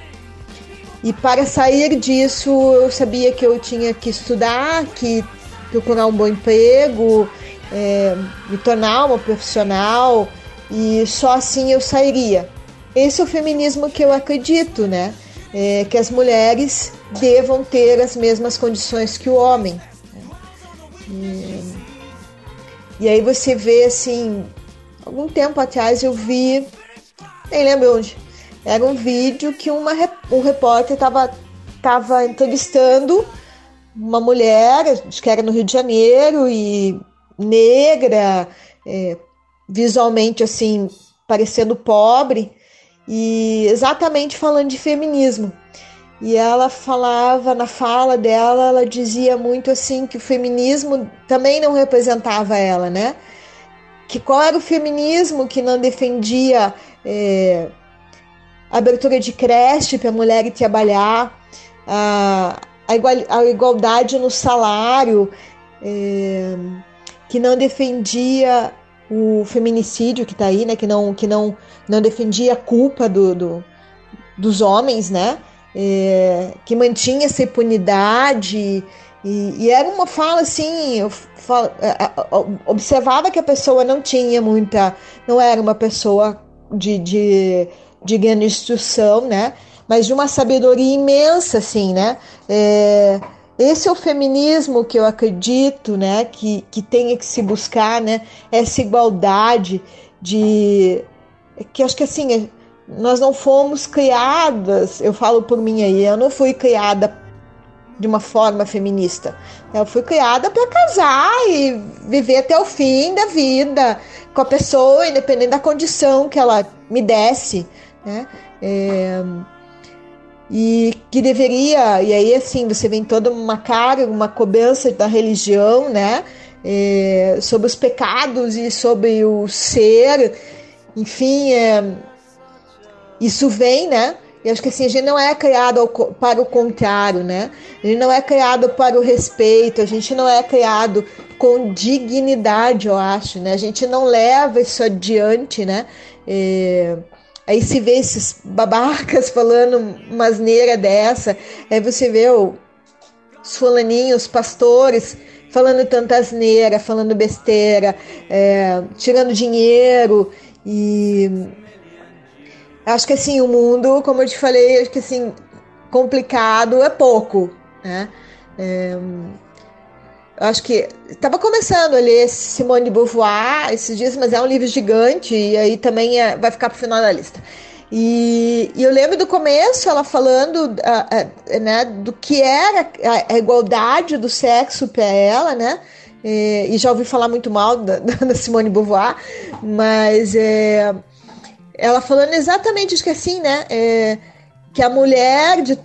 E para sair disso, eu sabia que eu tinha que estudar, que procurar um bom emprego, é, me tornar uma profissional e só assim eu sairia. Esse é o feminismo que eu acredito, né? É, que as mulheres devam ter as mesmas condições que o homem. E, e aí você vê assim, algum tempo atrás eu vi nem lembro onde. Era um vídeo que uma, um repórter estava tava entrevistando uma mulher, acho que era no Rio de Janeiro, e negra, é, visualmente assim, parecendo pobre, e exatamente falando de feminismo. E ela falava, na fala dela, ela dizia muito assim que o feminismo também não representava ela, né? Que qual era o feminismo que não defendia é, abertura de creche para a mulher trabalhar, a, a, igual, a igualdade no salário, é, que não defendia o feminicídio que está aí, né? Que não, que não, não defendia a culpa do, do dos homens, né? É, que mantinha essa impunidade. E, e, era uma fala assim, eu falo, observava que a pessoa não tinha muita, não era uma pessoa de, de, de grande instrução, né? Mas de uma sabedoria imensa, assim, né? É, esse é o feminismo que eu acredito, né? Que, que tenha que se buscar, né? Essa igualdade de que acho que assim nós não fomos criadas, eu falo por mim aí, eu não fui criada de uma forma feminista. Eu fui criada para casar e viver até o fim da vida com a pessoa, independente da condição que ela me desse, né? É, e que deveria, e aí assim, você vem toda uma carga, uma cobrança da religião, né? É, sobre os pecados e sobre o ser, enfim, é, isso vem, né? E acho que assim, a gente não é criado para o contrário, né? A gente não é criado para o respeito, a gente não é criado com dignidade, eu acho, né? A gente não leva isso adiante, né? É... Aí se vê esses babacas [laughs] falando uma asneira dessa, aí você vê os fulaninhos, os pastores falando tanta asneira, falando besteira, é, tirando dinheiro e Acho que assim, o mundo, como eu te falei, acho que assim, complicado é pouco, né? É, acho que estava começando a ler Simone de Beauvoir esses dias, mas é um livro gigante e aí também é, vai ficar para o final da lista. E, e, eu lembro do começo ela falando né, do que era a, a igualdade do sexo para ela, né? E, e, já ouvi falar muito mal da, [laughs] da Simone Beauvoir, mas é, ela falando exatamente isso que assim, né? É, que a mulher de,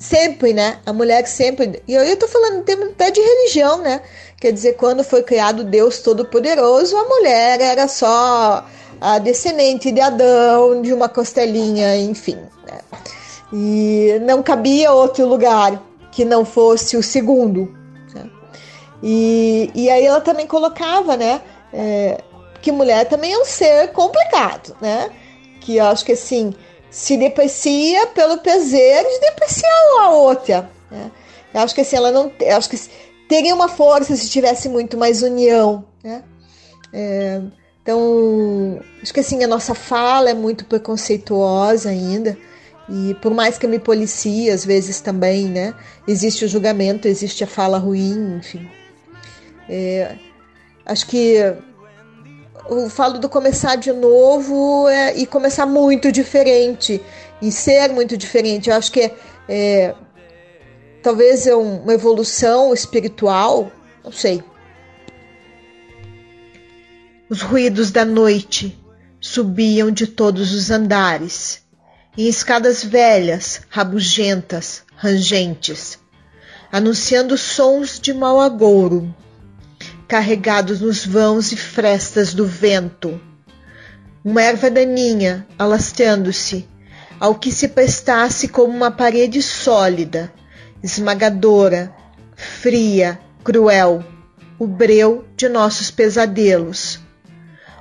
sempre, né? A mulher sempre. E eu, tô falando até de religião, né? Quer dizer, quando foi criado Deus Todo-Poderoso, a mulher era só a descendente de Adão, de uma costelinha, enfim. Né? E não cabia outro lugar que não fosse o segundo. Né? E, e aí ela também colocava, né? É, que mulher também é um ser complicado, né? Que eu acho que assim se deprecia pelo prazer de depreciar a outra. Né? Eu acho que assim ela não, acho que teria uma força se tivesse muito mais união, né? É, então acho que assim a nossa fala é muito preconceituosa ainda. E por mais que eu me policie, às vezes também, né? Existe o julgamento, existe a fala ruim, enfim. É, acho que eu falo do começar de novo é, e começar muito diferente e ser muito diferente. Eu acho que é, é talvez é uma evolução espiritual, não sei. Os ruídos da noite subiam de todos os andares, em escadas velhas, rabugentas, rangentes, anunciando sons de mau agouro carregados nos vãos e frestas do vento. Uma erva daninha alastrando-se, ao que se prestasse como uma parede sólida, esmagadora, fria, cruel, o breu de nossos pesadelos.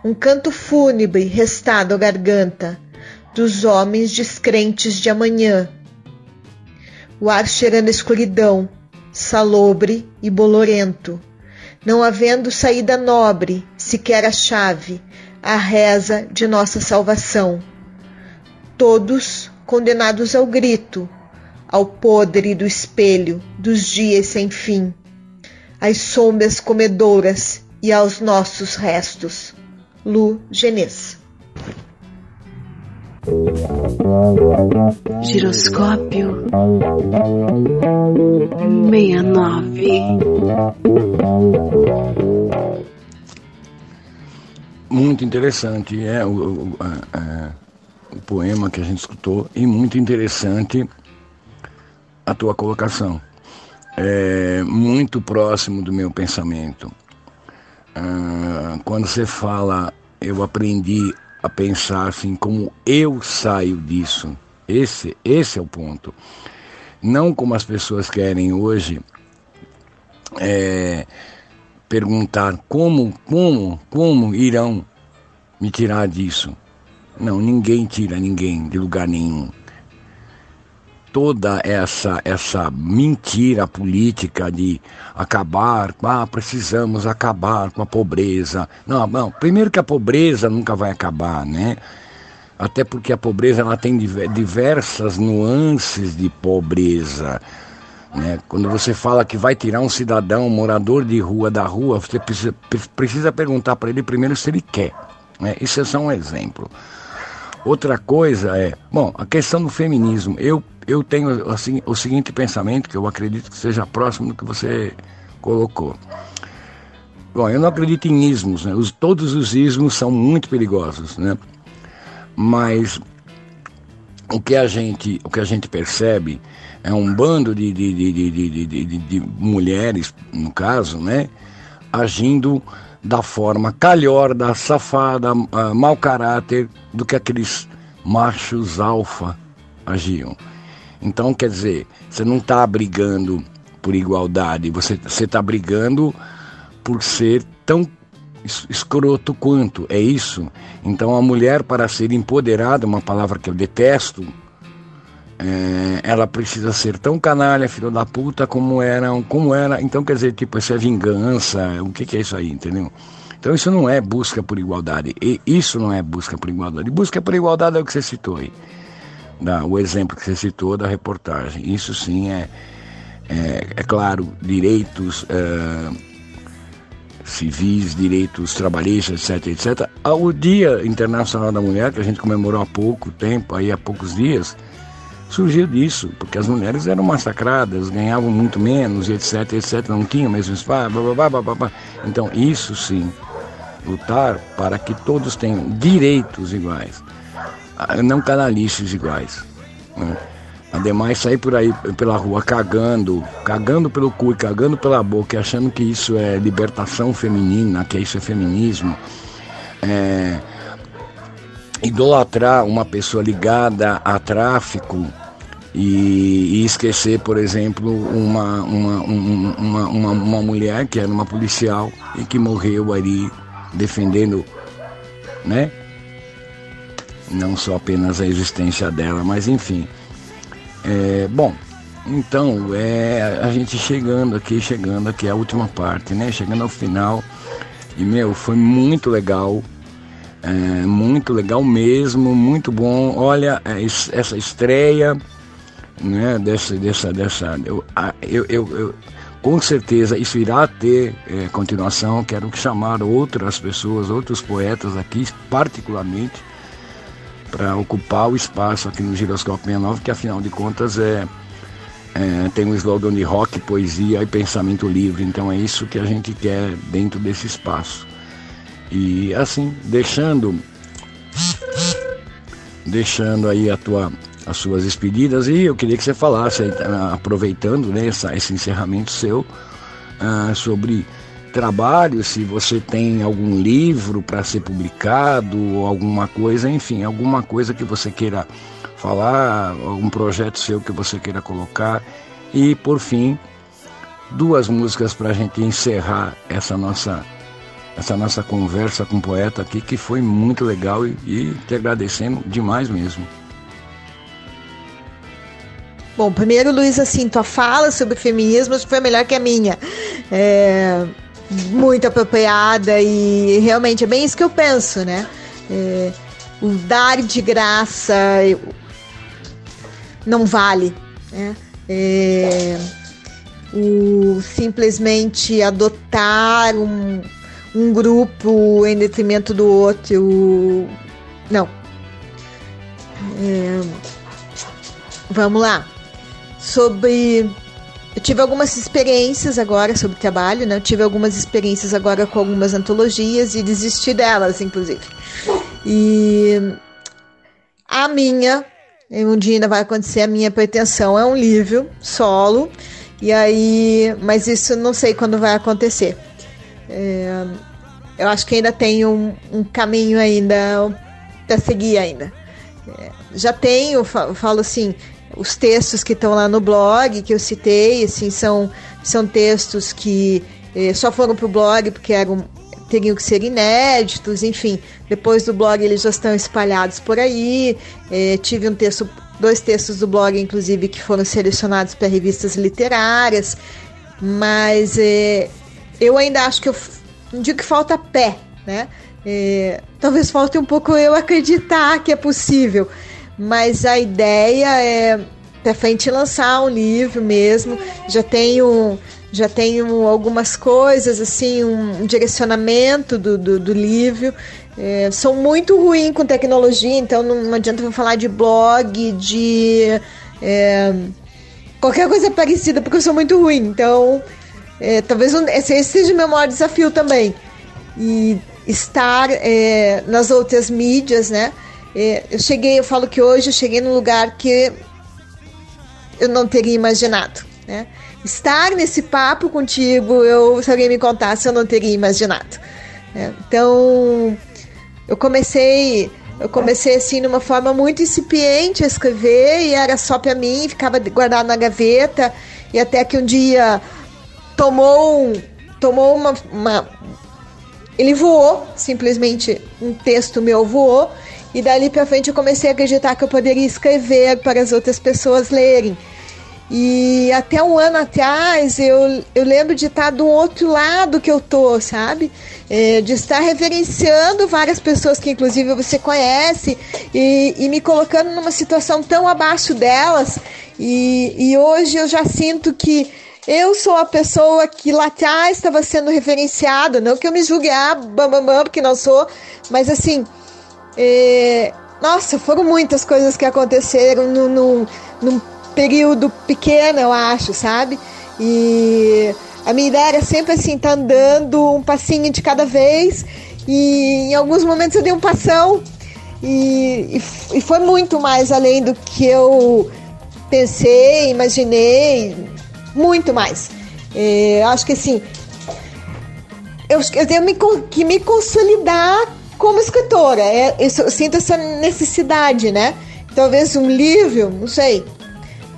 Um canto fúnebre restado à garganta dos homens descrentes de amanhã. O ar cheirando a escuridão, salobre e bolorento não havendo saída nobre, sequer a chave, a reza de nossa salvação. Todos condenados ao grito, ao podre do espelho dos dias sem fim, às sombras comedoras e aos nossos restos. Lu Genês. Giroscópio 69. Muito interessante é o, o poema que a gente escutou e muito interessante a tua colocação. É muito próximo do meu pensamento. Ah, quando você fala, eu aprendi a pensar assim, como eu saio disso. Esse, esse é o ponto. Não como as pessoas querem hoje é, perguntar como, como, como irão me tirar disso. Não, ninguém tira ninguém de lugar nenhum. Toda essa essa mentira política de acabar, ah, precisamos acabar com a pobreza. Não, não, primeiro que a pobreza nunca vai acabar, né? Até porque a pobreza ela tem diver- diversas nuances de pobreza. Né? Quando você fala que vai tirar um cidadão, um morador de rua da rua, você precisa, pre- precisa perguntar para ele primeiro se ele quer. Né? Isso é só um exemplo. Outra coisa é, bom, a questão do feminismo. Eu, eu tenho assim, o seguinte pensamento, que eu acredito que seja próximo do que você colocou. Bom, eu não acredito em ismos, né? Os, todos os ismos são muito perigosos, né? Mas o que a gente, o que a gente percebe é um bando de, de, de, de, de, mulheres, no caso, né? Agindo da forma calhorda, safada, ah, mau caráter do que aqueles machos alfa agiam. Então, quer dizer, você não está brigando por igualdade, você está brigando por ser tão es- escroto quanto, é isso? Então, a mulher, para ser empoderada, uma palavra que eu detesto, é, ela precisa ser tão canalha, filho da puta, como era, como era. Então, quer dizer, tipo, isso é vingança, o que, que é isso aí, entendeu? Então, isso não é busca por igualdade. E isso não é busca por igualdade. Busca por igualdade é o que você citou aí. Da, o exemplo que você citou da reportagem. Isso sim é, é, é claro, direitos é, civis, direitos trabalhistas, etc, etc. Ah, O Dia Internacional da Mulher, que a gente comemorou há pouco tempo, aí há poucos dias, surgiu disso, porque as mulheres eram massacradas, ganhavam muito menos, etc, etc, não tinham mesmo espaço, blá, blá, blá, blá. Então, isso sim, lutar para que todos tenham direitos iguais, não canalices iguais. Né? Ademais, sair por aí pela rua cagando, cagando pelo cu e cagando pela boca, achando que isso é libertação feminina, que isso é feminismo, é, idolatrar uma pessoa ligada a tráfico e, e esquecer, por exemplo, uma, uma, um- uma, uma, uma mulher que era uma policial e que morreu ali defendendo, né? Não só apenas a existência dela, mas enfim. É, bom, então, é, a gente chegando aqui, chegando aqui, a última parte, né? Chegando ao final. E, meu, foi muito legal. É, muito legal mesmo, muito bom. Olha, é, es- essa estreia, né? Dessa, dessa, dessa. Eu, eu, eu, eu- com certeza isso irá ter é, continuação. Quero chamar outras pessoas, outros poetas aqui, particularmente, para ocupar o espaço aqui no Giroscópio 69, que afinal de contas é, é, tem um slogan de rock, poesia e pensamento livre. Então é isso que a gente quer dentro desse espaço. E assim, deixando deixando aí a tua, as suas despedidas e eu queria que você falasse, ah, aproveitando né, essa- esse encerramento seu, ah, sobre trabalho, se você tem algum livro para ser publicado ou alguma coisa, enfim, alguma coisa que você queira falar, algum projeto seu que você queira colocar. E por fim, duas músicas para a gente encerrar essa nossa essa nossa conversa com o poeta aqui, que foi muito legal e, e te agradecendo demais mesmo. Bom, primeiro, Luiz, assim, tua fala sobre feminismo foi melhor que a minha. É, muito apropriada e realmente é bem isso que eu penso, né? É, o dar de graça não vale, né? É, o simplesmente adotar um, um grupo em detrimento do outro, não. É, vamos lá. Sobre. Eu tive algumas experiências agora sobre trabalho, né? Eu tive algumas experiências agora com algumas antologias e desisti delas, inclusive. E a minha, um dia ainda vai acontecer, a minha pretensão é um livro solo, e aí, mas isso não sei quando vai acontecer. É, eu acho que ainda tem um, um caminho ainda para seguir ainda. É, já tenho, falo assim, os textos que estão lá no blog que eu citei, assim, são, são textos que eh, só foram pro blog porque eram teriam que ser inéditos, enfim. Depois do blog eles já estão espalhados por aí. Eh, tive um texto, dois textos do blog, inclusive, que foram selecionados para revistas literárias. Mas eh, eu ainda acho que eu não digo que falta pé, né? Talvez falte um pouco eu acreditar que é possível. Mas a ideia é para frente lançar um livro mesmo. Já tenho já tenho algumas coisas assim, um direcionamento do, do, do livro. É, sou muito ruim com tecnologia, então não, adianta eu falar de blog, de é, qualquer coisa parecida, porque eu sou muito ruim. Então, é, talvez esse, esse seja o meu maior desafio também. E estar é, nas outras mídias, né? É, eu cheguei, eu falo que hoje eu cheguei num lugar que eu não teria imaginado, né? Estar nesse papo contigo, eu, se alguém me contasse, eu não teria imaginado. né? Então, eu comecei, eu comecei assim numa forma muito incipiente a escrever e era só para mim, ficava guardado na gaveta e até que um dia tomou, um- tomou uma, uma ele voou, simplesmente um texto meu voou, e dali pra frente eu comecei a acreditar que eu poderia escrever para as outras pessoas lerem. E até um ano atrás eu, eu lembro de estar do outro lado que eu tô, sabe? É, de estar reverenciando várias pessoas que inclusive você conhece e, e me colocando numa situação tão abaixo delas. E, e hoje eu já sinto que eu sou a pessoa que lá atrás estava sendo referenciada, não que eu me julgue, ah, bam, bam, bam, porque não sou, mas assim, é, nossa, foram muitas coisas que aconteceram num, num, num período pequeno, eu acho, sabe? E a minha ideia era sempre assim, tá andando um passinho de cada vez, e em alguns momentos eu dei um passão, e, e, e foi muito mais além do que eu pensei, imaginei, muito mais. É, acho que assim, eu, eu tenho que me consolidar como escritora. É, eu, sinto essa necessidade, né? Talvez um livro, não sei.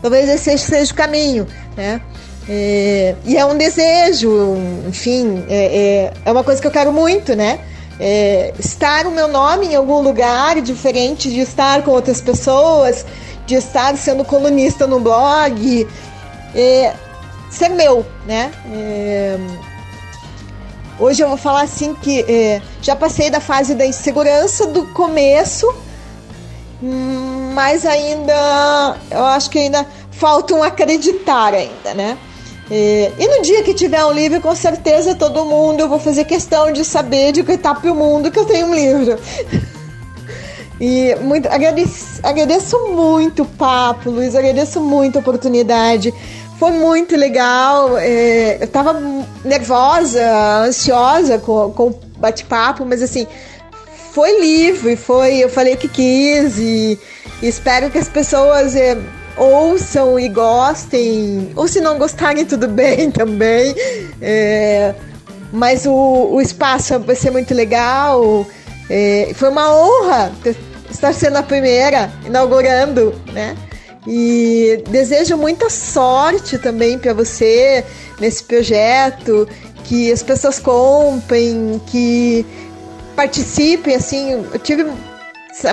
Talvez esse seja o caminho, né? É, e é um desejo, enfim, é, é, é uma coisa que eu quero muito, né? É, estar o meu nome em algum lugar diferente de estar com outras pessoas, de estar sendo colunista no blog, é, ser meu, né? Hoje eu vou falar assim que é, já passei da fase da insegurança do começo, mas ainda eu acho que ainda falta um acreditar ainda, né? É, e no dia que tiver um livro, com certeza todo mundo eu vou fazer questão de saber de gritar pro mundo que eu tenho um livro. [laughs] E muito, agradeço, agradeço muito o papo, Luiz, agradeço muito a oportunidade. Foi muito legal. é, eu tava nervosa, ansiosa com, com o bate-papo, mas assim, foi livre, foi, eu falei o que quis e, e espero que as pessoas é, ouçam e gostem, ou se não gostarem, tudo [laughs] bem também. É, mas o, o espaço vai ser muito legal. É, foi uma honra estar sendo a primeira, inaugurando, né? E desejo muita sorte também para você nesse projeto, que as pessoas comprem, que participem, assim, eu tive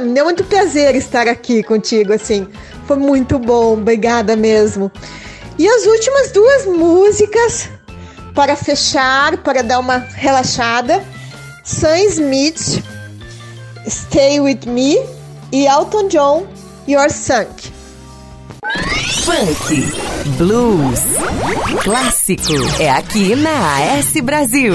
me deu muito prazer estar aqui contigo, assim. Foi muito bom, obrigada mesmo. E as últimas duas músicas para fechar, para dar uma relaxada, Sam Smith, Stay With Me e Elton John, Your Sunk. Funk, blues, clássico. É aqui na AS Brasil.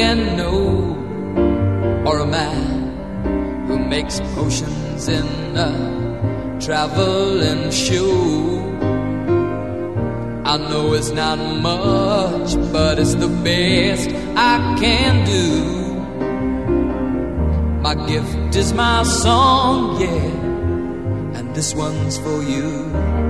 no, or a man who makes potions in a traveling shoe. I know it's not much, but it's the best I can do. My gift is my song, yeah, and this one's for you.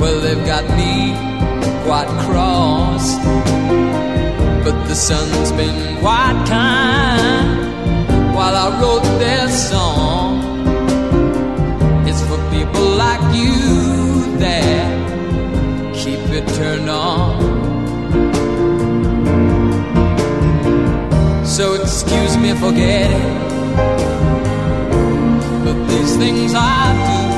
well, they've got me quite cross. But the sun's been quite kind while I wrote this song. It's for people like you that keep it turned on. So excuse me for getting, but these things I do.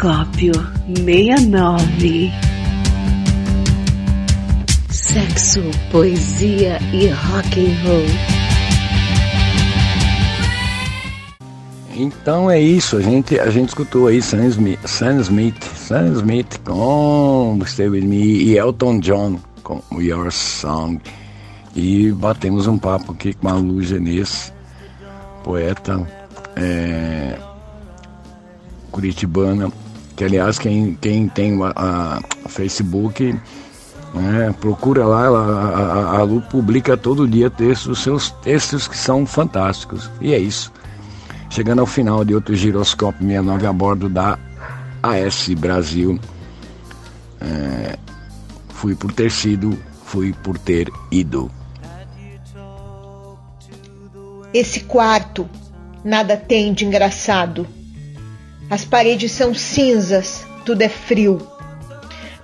Giroscópio 69. Sexo, poesia e rock and roll. Então é isso, a gente, a gente escutou aí Sam Smith, Sam Smith, Sam Smith com Stay With Me e Elton John com Your Song. E batemos um papo aqui com a Lu Genês, poeta é, curitibana, que aliás quem, quem tem a, a- Facebook né, procura lá, a, a- a Lu publica todo dia textos, seus textos que são fantásticos. E é isso. Chegando ao final de outro giroscópio 69 a bordo da AS Brasil. É, fui por ter sido, fui por ter ido. Esse quarto nada tem de engraçado. As paredes são cinzas, tudo é frio.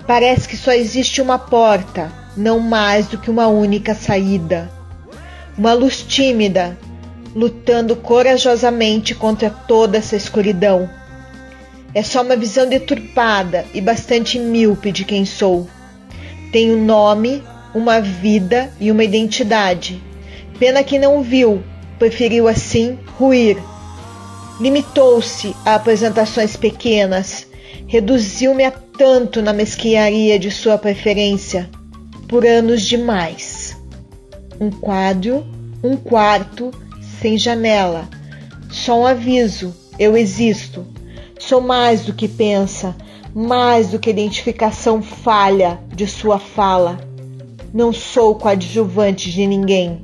Parece que só existe uma porta, não mais do que uma única saída. Uma luz tímida, lutando corajosamente contra toda essa escuridão. É só uma visão deturpada e bastante míope de quem sou. Tenho nome, uma vida e uma identidade. Pena que não viu, preferiu assim ruir. Limitou-se a apresentações pequenas, reduziu-me a tanto na mesquinharia de sua preferência, por anos demais. Um quadro, um quarto, sem janela, só um aviso: eu existo. Sou mais do que pensa, mais do que identificação falha de sua fala. Não sou coadjuvante de ninguém.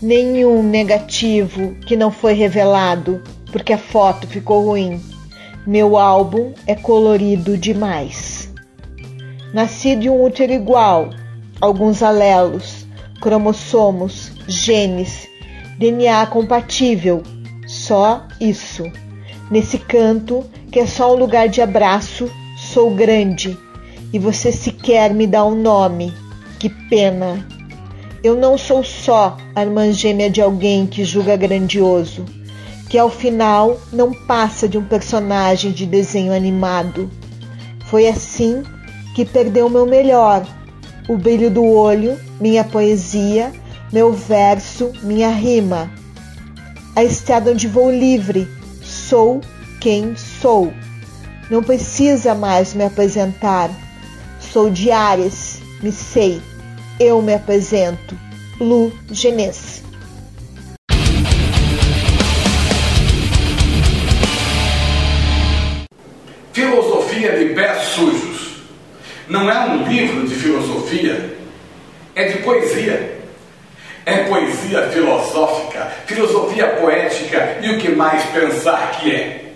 Nenhum negativo que não foi revelado, porque a foto ficou ruim. Meu álbum é colorido demais. Nasci de um útero igual, alguns alelos, cromossomos, genes, DNA compatível, só isso. Nesse canto, que é só um lugar de abraço, sou grande e você sequer me dá um nome. Que pena. Eu não sou só a irmã gêmea de alguém que julga grandioso, que ao final não passa de um personagem de desenho animado. Foi assim que perdeu meu melhor, o brilho do olho, minha poesia, meu verso, minha rima. A estrada onde vou livre, sou quem sou. Não precisa mais me apresentar. Sou de Ares, me sei. Eu me apresento. Lu Genês. Pés Sujos. Não é um livro de filosofia, é de poesia. É poesia filosófica, filosofia poética e o que mais pensar que é.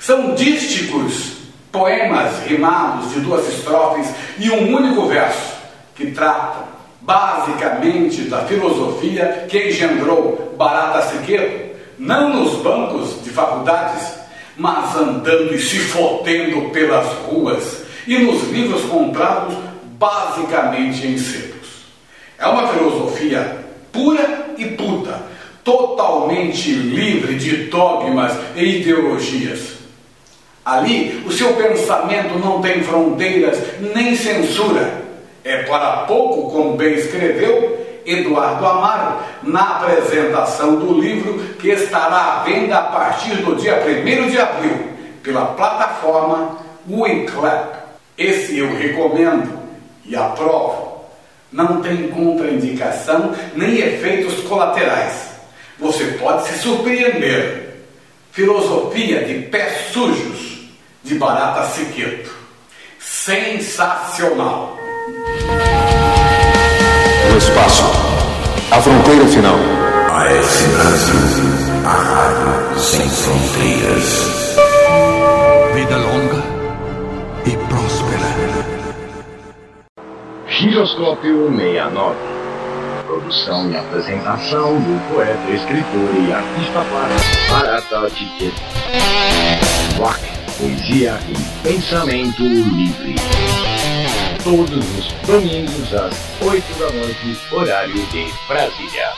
São dísticos poemas rimados de duas estrofes e um único verso que tratam basicamente da filosofia que engendrou Barata Sequeiro, não nos bancos de faculdades, mas andando e se fodendo pelas ruas e nos livros comprados basicamente em sebos. É uma filosofia pura e puta, totalmente livre de dogmas e ideologias. Ali, o seu pensamento não tem fronteiras nem censura. É para pouco, como bem escreveu Eduardo Amaro, na apresentação do livro que estará à venda a partir do dia 1 de abril, pela plataforma Winclap. Esse eu recomendo e aprovo. Não tem contraindicação nem efeitos colaterais. Você pode se surpreender. Filosofia de pés sujos, de Barata Siqueto. Sensacional! No espaço, a fronteira final. AS Brasil, a rádio sem fronteiras. Vida longa e próspera. Giroscópio 69. Produção e apresentação do poeta, escritor e artista plástico Barata Tiquet. Rock, poesia e pensamento livre. Todos os domingos às 8 da noite, horário de Brasília.